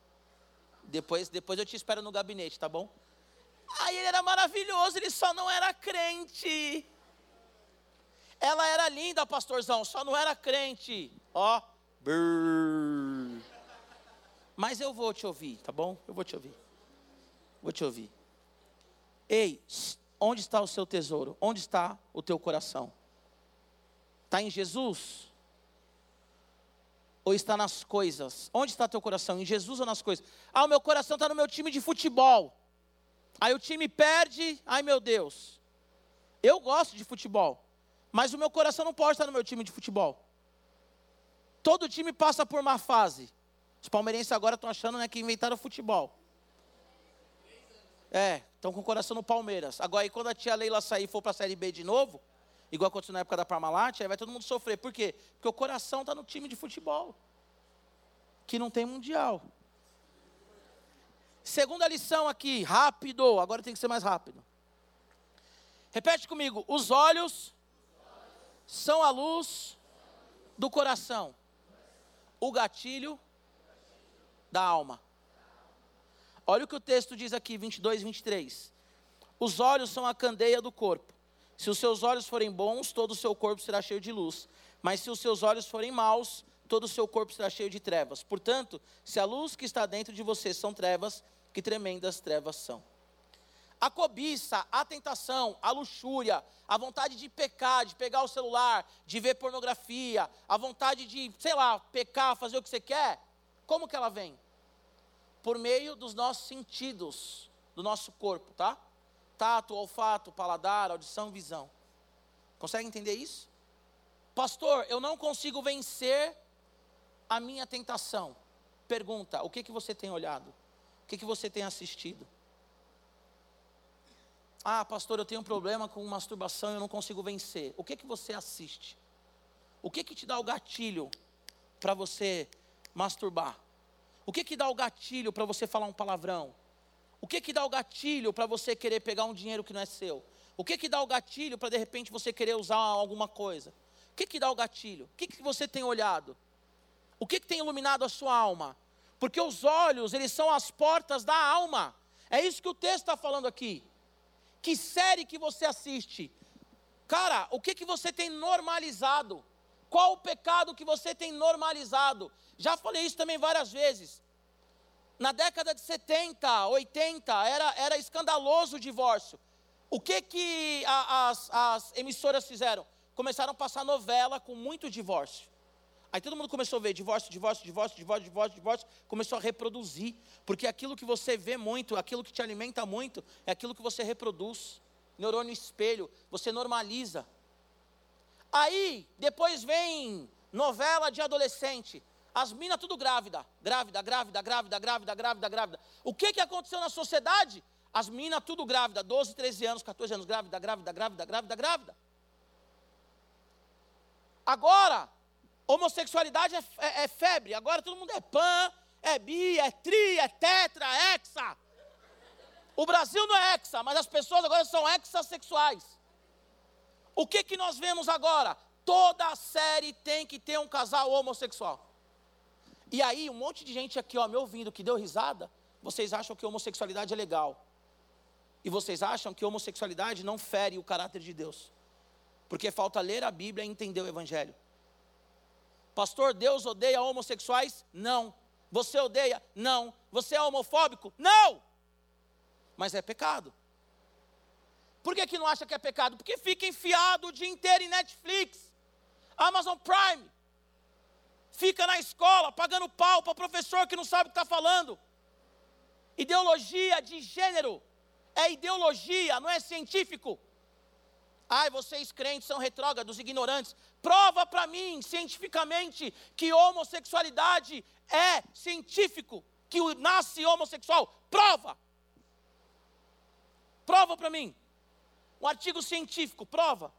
Depois, depois eu te espero no gabinete, tá bom? Aí ele era maravilhoso, ele só não era crente. Ela era linda, pastorzão, só não era crente. Ó, brrr. Mas eu vou te ouvir, tá bom? Eu vou te ouvir. Vou te ouvir. Ei, onde está o seu tesouro? Onde está o teu coração? Está em Jesus? Ou está nas coisas? Onde está teu coração? Em Jesus ou nas coisas? Ah, o meu coração está no meu time de futebol. Aí o time perde, ai meu Deus. Eu gosto de futebol, mas o meu coração não pode estar no meu time de futebol. Todo time passa por uma fase. Os palmeirenses agora estão achando né, que inventaram futebol. É, estão com o coração no Palmeiras. Agora, aí quando a tia Leila sair e for para a Série B de novo, igual aconteceu na época da Parmalat, aí vai todo mundo sofrer. Por quê? Porque o coração está no time de futebol, que não tem mundial. Segunda lição aqui, rápido, agora tem que ser mais rápido. Repete comigo: os olhos são a luz do coração, o gatilho da alma. Olha o que o texto diz aqui, 22 e 23. Os olhos são a candeia do corpo. Se os seus olhos forem bons, todo o seu corpo será cheio de luz. Mas se os seus olhos forem maus, todo o seu corpo será cheio de trevas. Portanto, se a luz que está dentro de você são trevas, que tremendas trevas são. A cobiça, a tentação, a luxúria, a vontade de pecar, de pegar o celular, de ver pornografia, a vontade de, sei lá, pecar, fazer o que você quer, como que ela vem? Por meio dos nossos sentidos, do nosso corpo, tá? tato, olfato, paladar, audição, visão. Consegue entender isso? Pastor, eu não consigo vencer a minha tentação. Pergunta: o que, que você tem olhado? O que, que você tem assistido? Ah, pastor, eu tenho um problema com masturbação eu não consigo vencer. O que, que você assiste? O que, que te dá o gatilho para você masturbar? O que, que dá o gatilho para você falar um palavrão? O que, que dá o gatilho para você querer pegar um dinheiro que não é seu? O que, que dá o gatilho para de repente você querer usar alguma coisa? O que, que dá o gatilho? O que, que você tem olhado? O que, que tem iluminado a sua alma? Porque os olhos, eles são as portas da alma. É isso que o texto está falando aqui. Que série que você assiste? Cara, o que, que você tem normalizado? Qual o pecado que você tem normalizado? Já falei isso também várias vezes. Na década de 70, 80, era, era escandaloso o divórcio. O que, que a, as, as emissoras fizeram? Começaram a passar novela com muito divórcio. Aí todo mundo começou a ver divórcio, divórcio, divórcio, divórcio, divórcio, divórcio, começou a reproduzir, porque aquilo que você vê muito, aquilo que te alimenta muito, é aquilo que você reproduz. Neurônio espelho, você normaliza. Aí, depois vem novela de adolescente. As minas tudo grávida, grávida, grávida, grávida, grávida, grávida, grávida. O que, que aconteceu na sociedade? As minas tudo grávida, 12, 13 anos, 14 anos, grávida, grávida, grávida, grávida, grávida. Agora, Homossexualidade é, é, é, febre. Agora todo mundo é pan, é bi, é tri, é tetra, é hexa. O Brasil não é hexa, mas as pessoas agora são hexassexuais. O que, que nós vemos agora? Toda série tem que ter um casal homossexual. E aí, um monte de gente aqui, ó, me ouvindo, que deu risada, vocês acham que homossexualidade é legal. E vocês acham que homossexualidade não fere o caráter de Deus. Porque falta ler a Bíblia e entender o Evangelho. Pastor, Deus odeia homossexuais? Não. Você odeia? Não. Você é homofóbico? Não. Mas é pecado. Por que, que não acha que é pecado? Porque fica enfiado o dia inteiro em Netflix, Amazon Prime. Fica na escola pagando pau para professor que não sabe o que está falando. Ideologia de gênero. É ideologia, não é científico. Ai, vocês crentes são retrógrados, ignorantes. Prova para mim, cientificamente, que homossexualidade é científico, que nasce homossexual. Prova. Prova para mim. Um artigo científico, prova.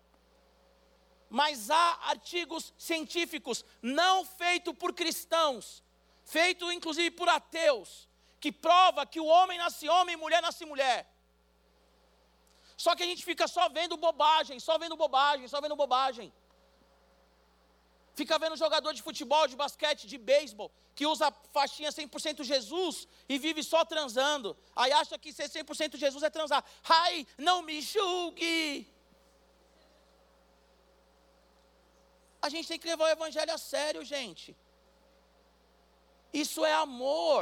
Mas há artigos científicos não feitos por cristãos, feitos inclusive por ateus, que prova que o homem nasce homem e mulher nasce mulher. Só que a gente fica só vendo bobagem, só vendo bobagem, só vendo bobagem. Fica vendo jogador de futebol, de basquete, de beisebol, que usa faixinha 100% Jesus e vive só transando. Aí acha que ser 100% Jesus é transar. Ai, não me julgue. A gente tem que levar o evangelho a sério, gente. Isso é amor.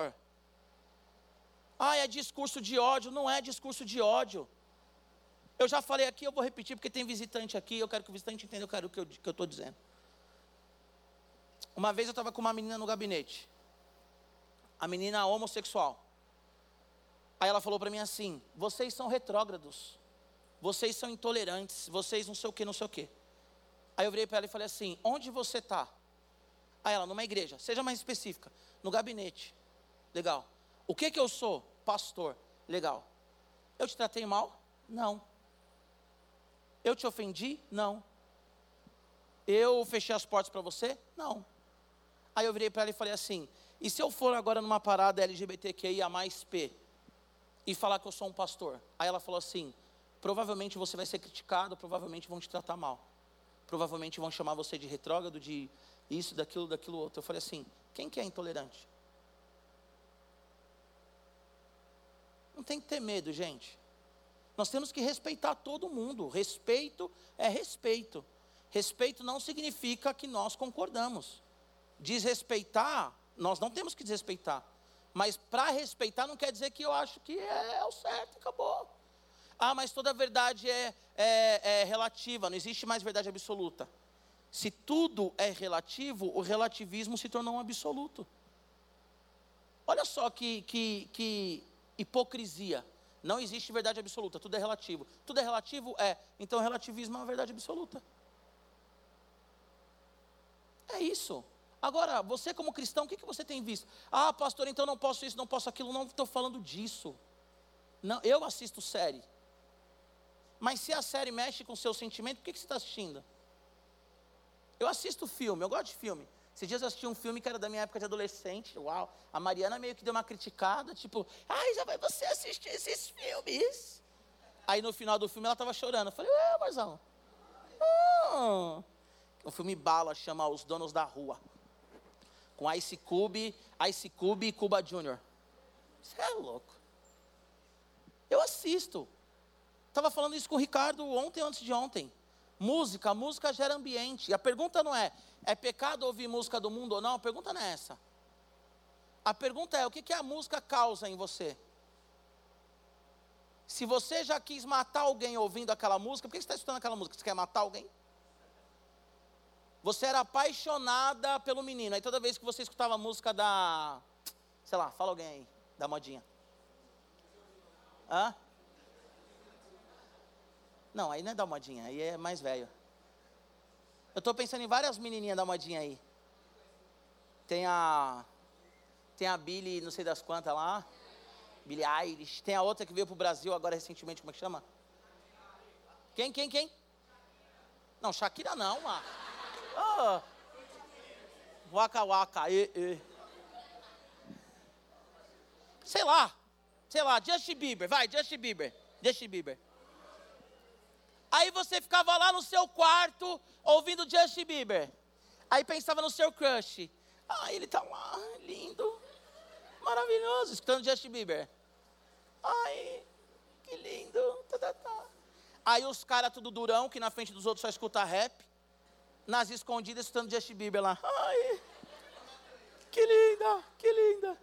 Ah, é discurso de ódio. Não é discurso de ódio. Eu já falei aqui, eu vou repetir, porque tem visitante aqui, eu quero que o visitante entenda o que eu estou dizendo. Uma vez eu estava com uma menina no gabinete, a menina homossexual. Aí ela falou para mim assim: vocês são retrógrados, vocês são intolerantes, vocês não sei o que, não sei o que. Aí eu virei para ela e falei assim: onde você está? Aí ela, numa igreja, seja mais específica, no gabinete. Legal. O que que eu sou? Pastor. Legal. Eu te tratei mal? Não. Eu te ofendi? Não. Eu fechei as portas para você? Não. Aí eu virei para ela e falei assim: e se eu for agora numa parada LGBTQIA mais P e falar que eu sou um pastor? Aí ela falou assim: provavelmente você vai ser criticado, provavelmente vão te tratar mal. Provavelmente vão chamar você de retrógrado, de isso, daquilo, daquilo outro. Eu falei assim: quem que é intolerante? Não tem que ter medo, gente. Nós temos que respeitar todo mundo. Respeito é respeito. Respeito não significa que nós concordamos. Desrespeitar, nós não temos que desrespeitar. Mas para respeitar não quer dizer que eu acho que é, é o certo, acabou. Ah, mas toda verdade é, é, é relativa, não existe mais verdade absoluta. Se tudo é relativo, o relativismo se tornou um absoluto. Olha só que, que, que hipocrisia. Não existe verdade absoluta, tudo é relativo. Tudo é relativo? É. Então, relativismo é uma verdade absoluta. É isso. Agora, você como cristão, o que, que você tem visto? Ah, pastor, então não posso isso, não posso aquilo. Não estou falando disso. Não, eu assisto série. Mas se a série mexe com o seu sentimento, por que, que você está assistindo? Eu assisto filme, eu gosto de filme. Esses dias eu assisti um filme que era da minha época de adolescente. Uau! A Mariana meio que deu uma criticada, tipo, ai, já vai você assistir esses filmes. Aí no final do filme ela estava chorando. Eu falei, ué, Marzão. Oh. O filme Bala chama Os Donos da Rua. Com Ice Cube, Ice Cube e Cuba Jr. Você é louco. Eu assisto. Estava falando isso com o Ricardo ontem, antes de ontem. Música, música gera ambiente. E a pergunta não é, é pecado ouvir música do mundo ou não? A pergunta não é essa. A pergunta é, o que, que a música causa em você? Se você já quis matar alguém ouvindo aquela música, por que você está escutando aquela música? Você quer matar alguém? Você era apaixonada pelo menino. Aí toda vez que você escutava a música da. Sei lá, fala alguém aí, da modinha. Hã? Não, aí não é da modinha, aí é mais velho. Eu estou pensando em várias menininhas da modinha aí. Tem a. Tem a Billy, não sei das quantas lá. Billy Eilish. Tem a outra que veio para o Brasil agora recentemente, como é que chama? Quem, quem, quem? Não, Shakira não, mano. Oh. Waka waka, e, e. Sei lá, sei lá, Justin Bieber, vai, Justin Bieber, Justin Bieber. Aí você ficava lá no seu quarto ouvindo Justin Bieber. Aí pensava no seu crush. Ah, ele tá lá, lindo, maravilhoso, escutando Justin Bieber. Ai, que lindo. Tá, tá, tá. Aí os caras tudo durão, que na frente dos outros só escuta rap. Nas escondidas, escutando Justin Bieber lá. Ai, que linda, que linda.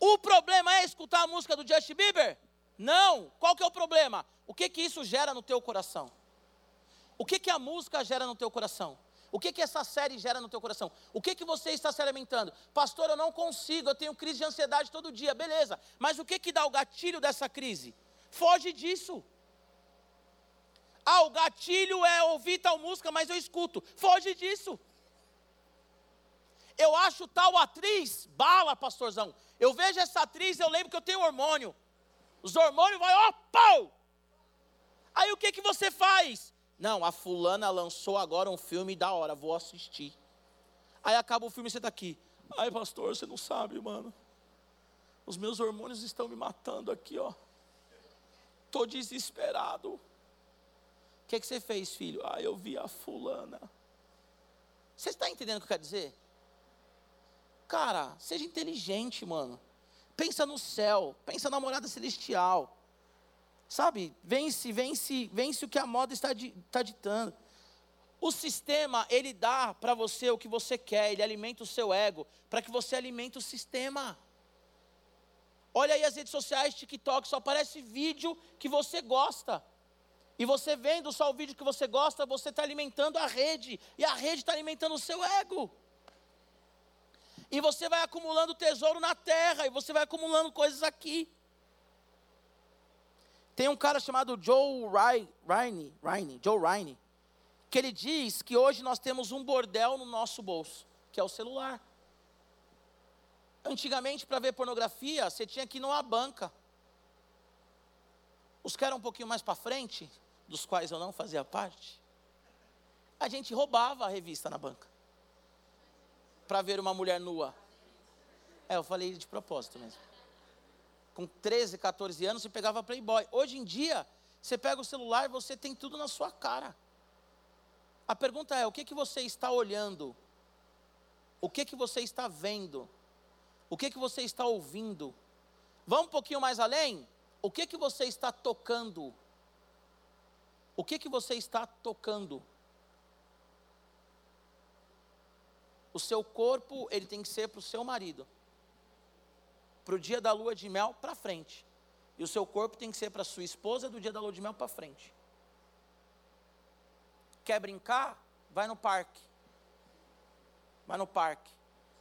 O problema é escutar a música do Justin Bieber? Não. Qual que é o problema? O que que isso gera no teu coração? O que que a música gera no teu coração? O que que essa série gera no teu coração? O que que você está se alimentando? Pastor, eu não consigo, eu tenho crise de ansiedade todo dia, beleza. Mas o que que dá o gatilho dessa crise? Foge disso. Ah, o gatilho é ouvir tal música, mas eu escuto. Foge disso. Eu acho tal atriz bala, pastorzão. Eu vejo essa atriz, eu lembro que eu tenho hormônio. Os hormônios vão, ó, pau! Aí o que que você faz? Não, a fulana lançou agora um filme da hora, vou assistir. Aí acaba o filme e você está aqui. Ai, pastor, você não sabe, mano. Os meus hormônios estão me matando aqui, ó. Estou desesperado. O que, que você fez, filho? Ah, eu vi a fulana. Você está entendendo o que eu quero dizer? Cara, seja inteligente, mano. Pensa no céu, pensa na morada celestial. Sabe, vence, vence, vence o que a moda está, está ditando. O sistema, ele dá para você o que você quer, ele alimenta o seu ego, para que você alimente o sistema. Olha aí as redes sociais, TikTok, só aparece vídeo que você gosta. E você vendo só o vídeo que você gosta, você está alimentando a rede, e a rede está alimentando o seu ego. E você vai acumulando tesouro na terra, e você vai acumulando coisas aqui. Tem um cara chamado Joe Riney, Joe Riney, que ele diz que hoje nós temos um bordel no nosso bolso, que é o celular. Antigamente, para ver pornografia, você tinha que ir numa banca. Os que eram um pouquinho mais para frente, dos quais eu não fazia parte, a gente roubava a revista na banca para ver uma mulher nua. É, eu falei de propósito mesmo. Com 13, 14 anos, você pegava Playboy. Hoje em dia, você pega o celular e você tem tudo na sua cara. A pergunta é: o que, que você está olhando? O que, que você está vendo? O que, que você está ouvindo? Vamos um pouquinho mais além? O que, que você está tocando? O que, que você está tocando? O seu corpo, ele tem que ser para o seu marido. Para o dia da lua de mel, para frente. E o seu corpo tem que ser para sua esposa do dia da lua de mel para frente. Quer brincar? Vai no parque. Vai no parque.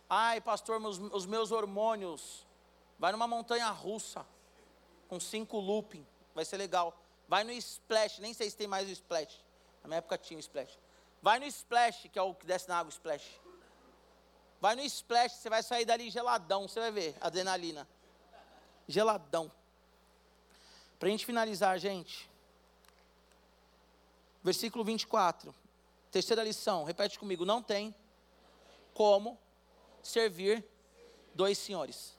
Ai, pastor, meus, os meus hormônios. Vai numa montanha russa. Com cinco looping. Vai ser legal. Vai no splash. Nem sei se tem mais o splash. Na minha época tinha o splash. Vai no splash, que é o que desce na água, splash. Vai no splash, você vai sair dali geladão, você vai ver, adrenalina. Geladão. Para a gente finalizar, gente. Versículo 24. Terceira lição, repete comigo. Não tem como servir dois senhores.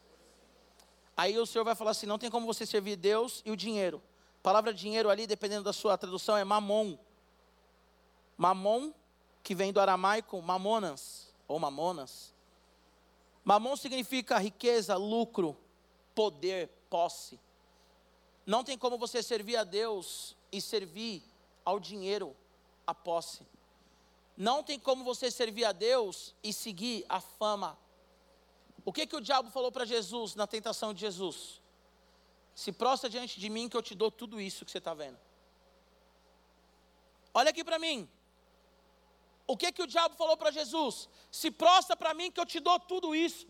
Aí o Senhor vai falar assim: não tem como você servir Deus e o dinheiro. A palavra dinheiro ali, dependendo da sua tradução, é mamon. Mamon, que vem do aramaico mamonas, ou mamonas. Mamon significa riqueza, lucro, poder, posse. Não tem como você servir a Deus e servir ao dinheiro, a posse. Não tem como você servir a Deus e seguir a fama. O que que o diabo falou para Jesus na tentação de Jesus? Se prostra diante de mim que eu te dou tudo isso que você está vendo. Olha aqui para mim. O que que o diabo falou para Jesus? Se prostra para mim que eu te dou tudo isso.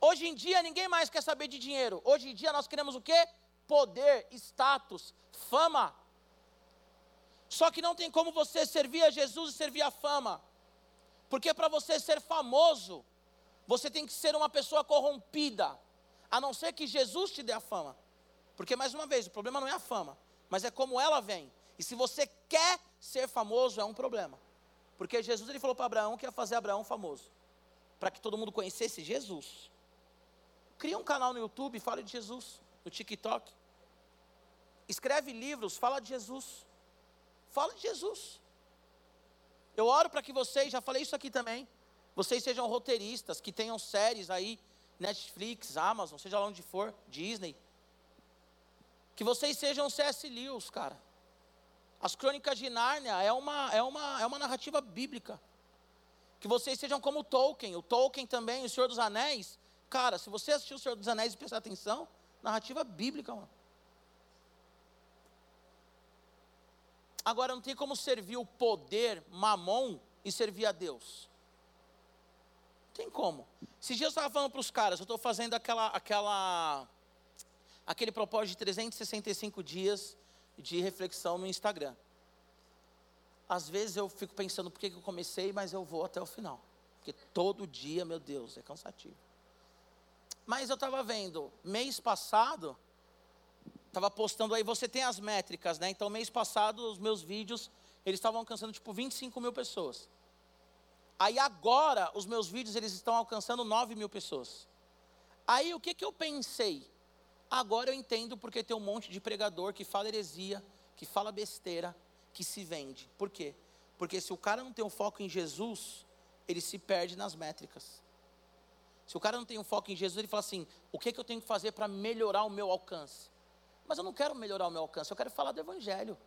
Hoje em dia ninguém mais quer saber de dinheiro. Hoje em dia nós queremos o quê? Poder, status, fama. Só que não tem como você servir a Jesus e servir a fama. Porque para você ser famoso, você tem que ser uma pessoa corrompida. A não ser que Jesus te dê a fama. Porque, mais uma vez, o problema não é a fama, mas é como ela vem. E se você quer ser famoso, é um problema. Porque Jesus ele falou para Abraão que ia fazer Abraão famoso. Para que todo mundo conhecesse Jesus. Cria um canal no YouTube, fala de Jesus. No TikTok. Escreve livros, fala de Jesus. Fala de Jesus. Eu oro para que vocês, já falei isso aqui também, vocês sejam roteiristas, que tenham séries aí, Netflix, Amazon, seja lá onde for, Disney. Que vocês sejam C.S. Lewis, cara. As crônicas de Nárnia é uma, é, uma, é uma narrativa bíblica. Que vocês sejam como Tolkien. O Tolkien também, o Senhor dos Anéis. Cara, se você assistiu o Senhor dos Anéis e prestar atenção, narrativa bíblica, mano. Agora não tem como servir o poder mamon e servir a Deus. Não tem como. Se dias eu estava falando para os caras, eu estou fazendo aquela, aquela, aquele propósito de 365 dias de reflexão no Instagram. Às vezes eu fico pensando por que eu comecei, mas eu vou até o final. Porque todo dia, meu Deus, é cansativo. Mas eu estava vendo, mês passado, Estava postando aí, você tem as métricas, né? Então, mês passado, os meus vídeos, eles estavam alcançando tipo 25 mil pessoas. Aí agora, os meus vídeos, eles estão alcançando 9 mil pessoas. Aí o que, que eu pensei? Agora eu entendo porque tem um monte de pregador que fala heresia, que fala besteira, que se vende. Por quê? Porque se o cara não tem um foco em Jesus, ele se perde nas métricas. Se o cara não tem um foco em Jesus, ele fala assim: o que, que eu tenho que fazer para melhorar o meu alcance? Mas eu não quero melhorar o meu alcance, eu quero falar do Evangelho.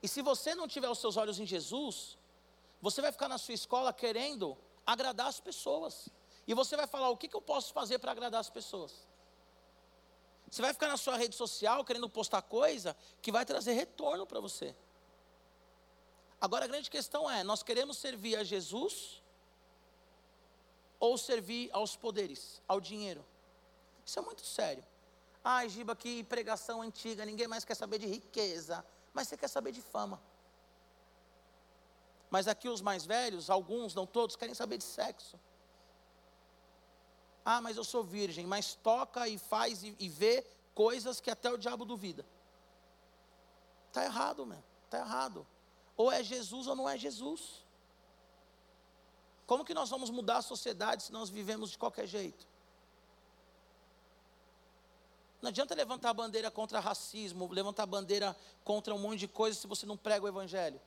E se você não tiver os seus olhos em Jesus, você vai ficar na sua escola querendo agradar as pessoas. E você vai falar: o que, que eu posso fazer para agradar as pessoas? Você vai ficar na sua rede social querendo postar coisa que vai trazer retorno para você. Agora a grande questão é: nós queremos servir a Jesus ou servir aos poderes, ao dinheiro? Isso é muito sério. Ai, Giba, que pregação antiga, ninguém mais quer saber de riqueza, mas você quer saber de fama. Mas aqui os mais velhos, alguns, não todos, querem saber de sexo. Ah, mas eu sou virgem, mas toca e faz e, e vê coisas que até o diabo duvida. Está errado, meu. Está errado. Ou é Jesus ou não é Jesus. Como que nós vamos mudar a sociedade se nós vivemos de qualquer jeito? Não adianta levantar a bandeira contra racismo, levantar a bandeira contra um monte de coisas se você não prega o Evangelho.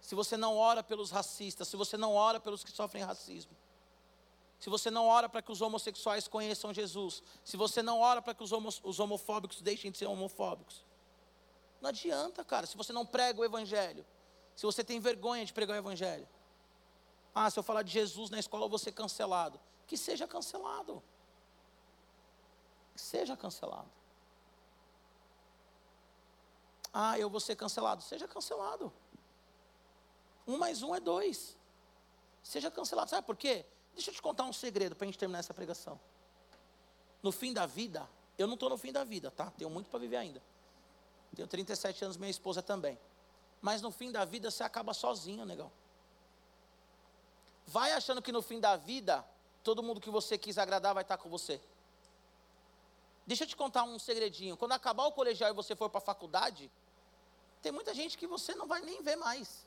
Se você não ora pelos racistas, se você não ora pelos que sofrem racismo. Se você não ora para que os homossexuais conheçam Jesus. Se você não ora para que os, os homofóbicos deixem de ser homofóbicos. Não adianta, cara, se você não prega o Evangelho. Se você tem vergonha de pregar o Evangelho. Ah, se eu falar de Jesus na escola, eu vou ser cancelado. Que seja cancelado seja cancelado. Ah, eu vou ser cancelado. Seja cancelado. Um mais um é dois. Seja cancelado. Sabe por quê? Deixa eu te contar um segredo para a gente terminar essa pregação. No fim da vida, eu não estou no fim da vida, tá? Tenho muito para viver ainda. Tenho 37 anos, minha esposa também. Mas no fim da vida você acaba sozinho, negão. Vai achando que no fim da vida, todo mundo que você quis agradar vai estar com você. Deixa eu te contar um segredinho. Quando acabar o colegial e você for para a faculdade, tem muita gente que você não vai nem ver mais.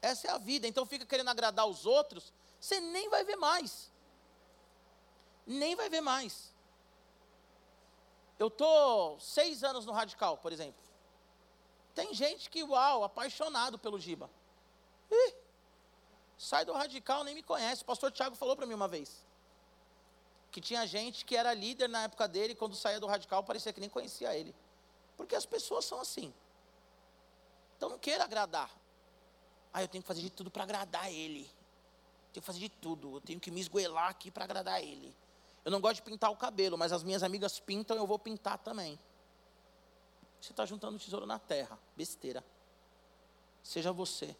Essa é a vida. Então fica querendo agradar os outros, você nem vai ver mais. Nem vai ver mais. Eu tô seis anos no radical, por exemplo. Tem gente que, uau, apaixonado pelo Giba. Ih, sai do radical, nem me conhece. O pastor Tiago falou para mim uma vez. Que tinha gente que era líder na época dele, quando saía do radical, parecia que nem conhecia ele. Porque as pessoas são assim. Então não queira agradar. Ah, eu tenho que fazer de tudo para agradar ele. Tenho que fazer de tudo. Eu tenho que me esgoelar aqui para agradar ele. Eu não gosto de pintar o cabelo, mas as minhas amigas pintam, eu vou pintar também. Você está juntando tesouro na terra. Besteira. Seja você.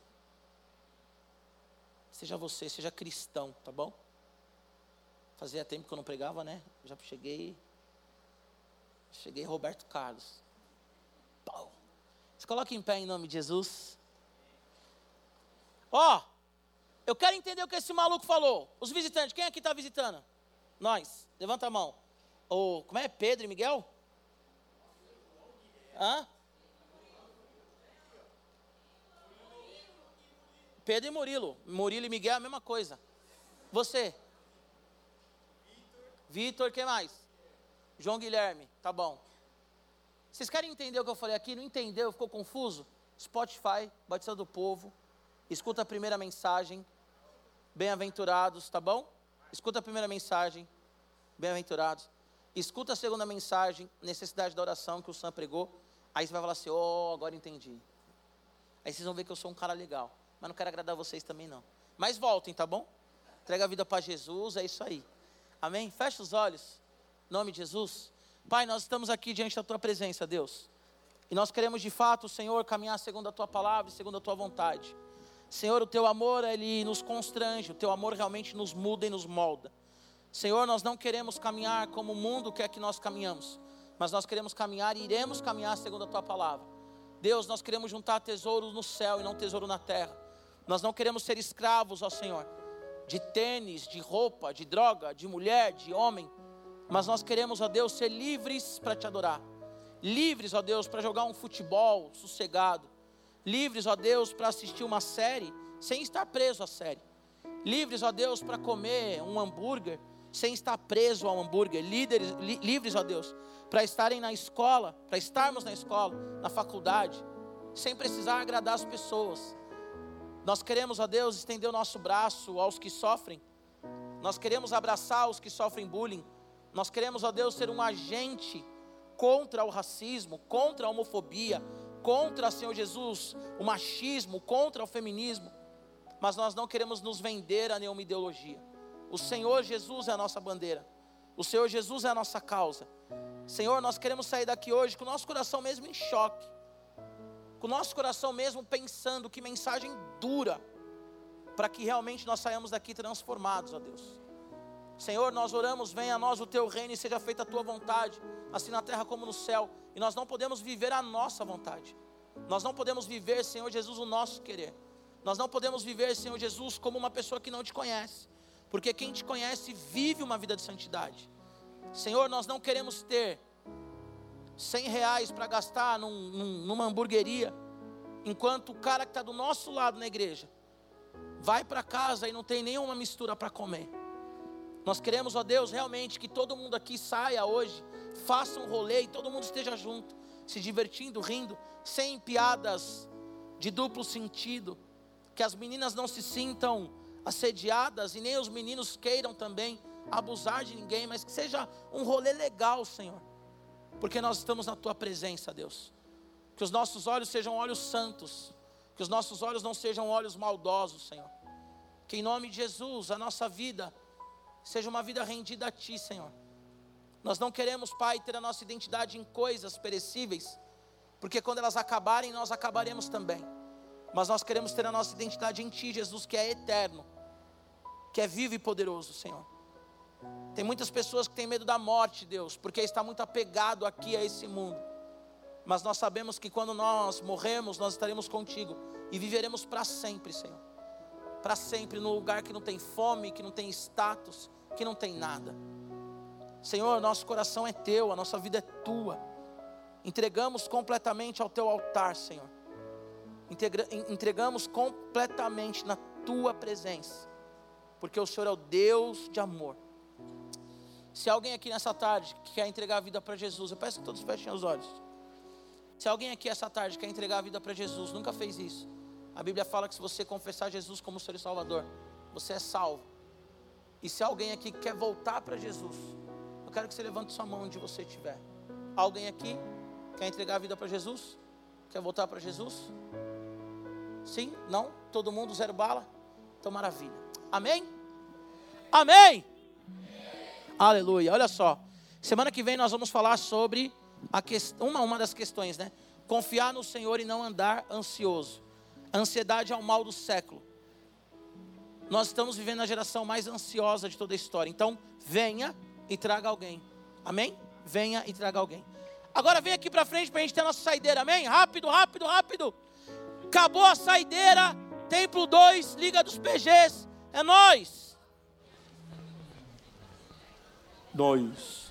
Seja você, seja cristão, tá bom? Fazia tempo que eu não pregava, né? Já cheguei. Cheguei Roberto Carlos. Pau. Se coloque em pé em nome de Jesus. Ó, eu quero entender o que esse maluco falou. Os visitantes, quem aqui está visitando? Nós. Levanta a mão. O, como é? Pedro e Miguel? Hã? Pedro e Murilo. Murilo e Miguel é a mesma coisa. Você? Vitor, quem mais? João Guilherme, tá bom. Vocês querem entender o que eu falei aqui? Não entendeu? Ficou confuso? Spotify, Batista do Povo. Escuta a primeira mensagem. Bem-aventurados, tá bom? Escuta a primeira mensagem. Bem-aventurados. Escuta a segunda mensagem, necessidade da oração que o Sam pregou. Aí você vai falar assim: Oh, agora entendi. Aí vocês vão ver que eu sou um cara legal. Mas não quero agradar vocês também, não. Mas voltem, tá bom? Entrega a vida para Jesus, é isso aí. Amém? Fecha os olhos. Em nome de Jesus. Pai, nós estamos aqui diante da tua presença, Deus. E nós queremos de fato, Senhor, caminhar segundo a tua palavra e segundo a tua vontade. Senhor, o teu amor, ele nos constrange, o teu amor realmente nos muda e nos molda. Senhor, nós não queremos caminhar como o mundo quer que nós caminhamos, mas nós queremos caminhar e iremos caminhar segundo a tua palavra. Deus, nós queremos juntar tesouros no céu e não tesouro na terra. Nós não queremos ser escravos, ó Senhor, de tênis, de roupa, de droga, de mulher, de homem mas nós queremos, ó Deus, ser livres para te adorar. Livres, ó Deus, para jogar um futebol sossegado. Livres, ó Deus, para assistir uma série sem estar preso à série. Livres, ó Deus, para comer um hambúrguer sem estar preso ao hambúrguer. Líderes, li, livres, ó Deus, para estarem na escola, para estarmos na escola, na faculdade, sem precisar agradar as pessoas. Nós queremos, ó Deus, estender o nosso braço aos que sofrem. Nós queremos abraçar os que sofrem bullying. Nós queremos, ó Deus, ser um agente contra o racismo, contra a homofobia, contra, Senhor Jesus, o machismo, contra o feminismo. Mas nós não queremos nos vender a nenhuma ideologia. O Senhor Jesus é a nossa bandeira. O Senhor Jesus é a nossa causa. Senhor, nós queremos sair daqui hoje com o nosso coração mesmo em choque. Com o nosso coração mesmo pensando que mensagem dura. Para que realmente nós saiamos daqui transformados, ó Deus. Senhor, nós oramos, venha a nós o teu reino e seja feita a tua vontade, assim na terra como no céu. E nós não podemos viver a nossa vontade. Nós não podemos viver, Senhor Jesus, o nosso querer. Nós não podemos viver, Senhor Jesus, como uma pessoa que não te conhece. Porque quem te conhece vive uma vida de santidade. Senhor, nós não queremos ter cem reais para gastar num, num, numa hamburgueria, enquanto o cara que está do nosso lado na igreja vai para casa e não tem nenhuma mistura para comer. Nós queremos, ó Deus, realmente que todo mundo aqui saia hoje, faça um rolê e todo mundo esteja junto, se divertindo, rindo, sem piadas de duplo sentido. Que as meninas não se sintam assediadas e nem os meninos queiram também abusar de ninguém, mas que seja um rolê legal, Senhor. Porque nós estamos na tua presença, Deus. Que os nossos olhos sejam olhos santos, que os nossos olhos não sejam olhos maldosos, Senhor. Que em nome de Jesus a nossa vida seja uma vida rendida a Ti, Senhor. Nós não queremos, Pai, ter a nossa identidade em coisas perecíveis, porque quando elas acabarem, nós acabaremos também. Mas nós queremos ter a nossa identidade em Ti, Jesus, que é eterno, que é vivo e poderoso, Senhor. Tem muitas pessoas que têm medo da morte, Deus, porque está muito apegado aqui a esse mundo. Mas nós sabemos que quando nós morremos, nós estaremos contigo e viveremos para sempre, Senhor. Para sempre, no lugar que não tem fome, que não tem status, que não tem nada. Senhor, nosso coração é teu, a nossa vida é tua. Entregamos completamente ao teu altar, Senhor. entregamos completamente na tua presença, porque o Senhor é o Deus de amor. Se alguém aqui nessa tarde quer entregar a vida para Jesus, eu peço que todos fechem os olhos. Se alguém aqui essa tarde quer entregar a vida para Jesus, nunca fez isso. A Bíblia fala que se você confessar Jesus como e Salvador, você é salvo. E se alguém aqui quer voltar para Jesus, eu quero que você levante sua mão onde você estiver. Alguém aqui quer entregar a vida para Jesus? Quer voltar para Jesus? Sim? Não? Todo mundo zero bala? Então maravilha. Amém? Amém? Amém. Aleluia. Olha só. Semana que vem nós vamos falar sobre a uma, uma das questões, né? Confiar no Senhor e não andar ansioso. Ansiedade é o mal do século. Nós estamos vivendo a geração mais ansiosa de toda a história. Então, venha e traga alguém. Amém? Venha e traga alguém. Agora vem aqui para frente para a gente ter a nossa saideira. Amém? Rápido, rápido, rápido. Acabou a saideira. Templo 2, Liga dos PGs. É nós. Nós.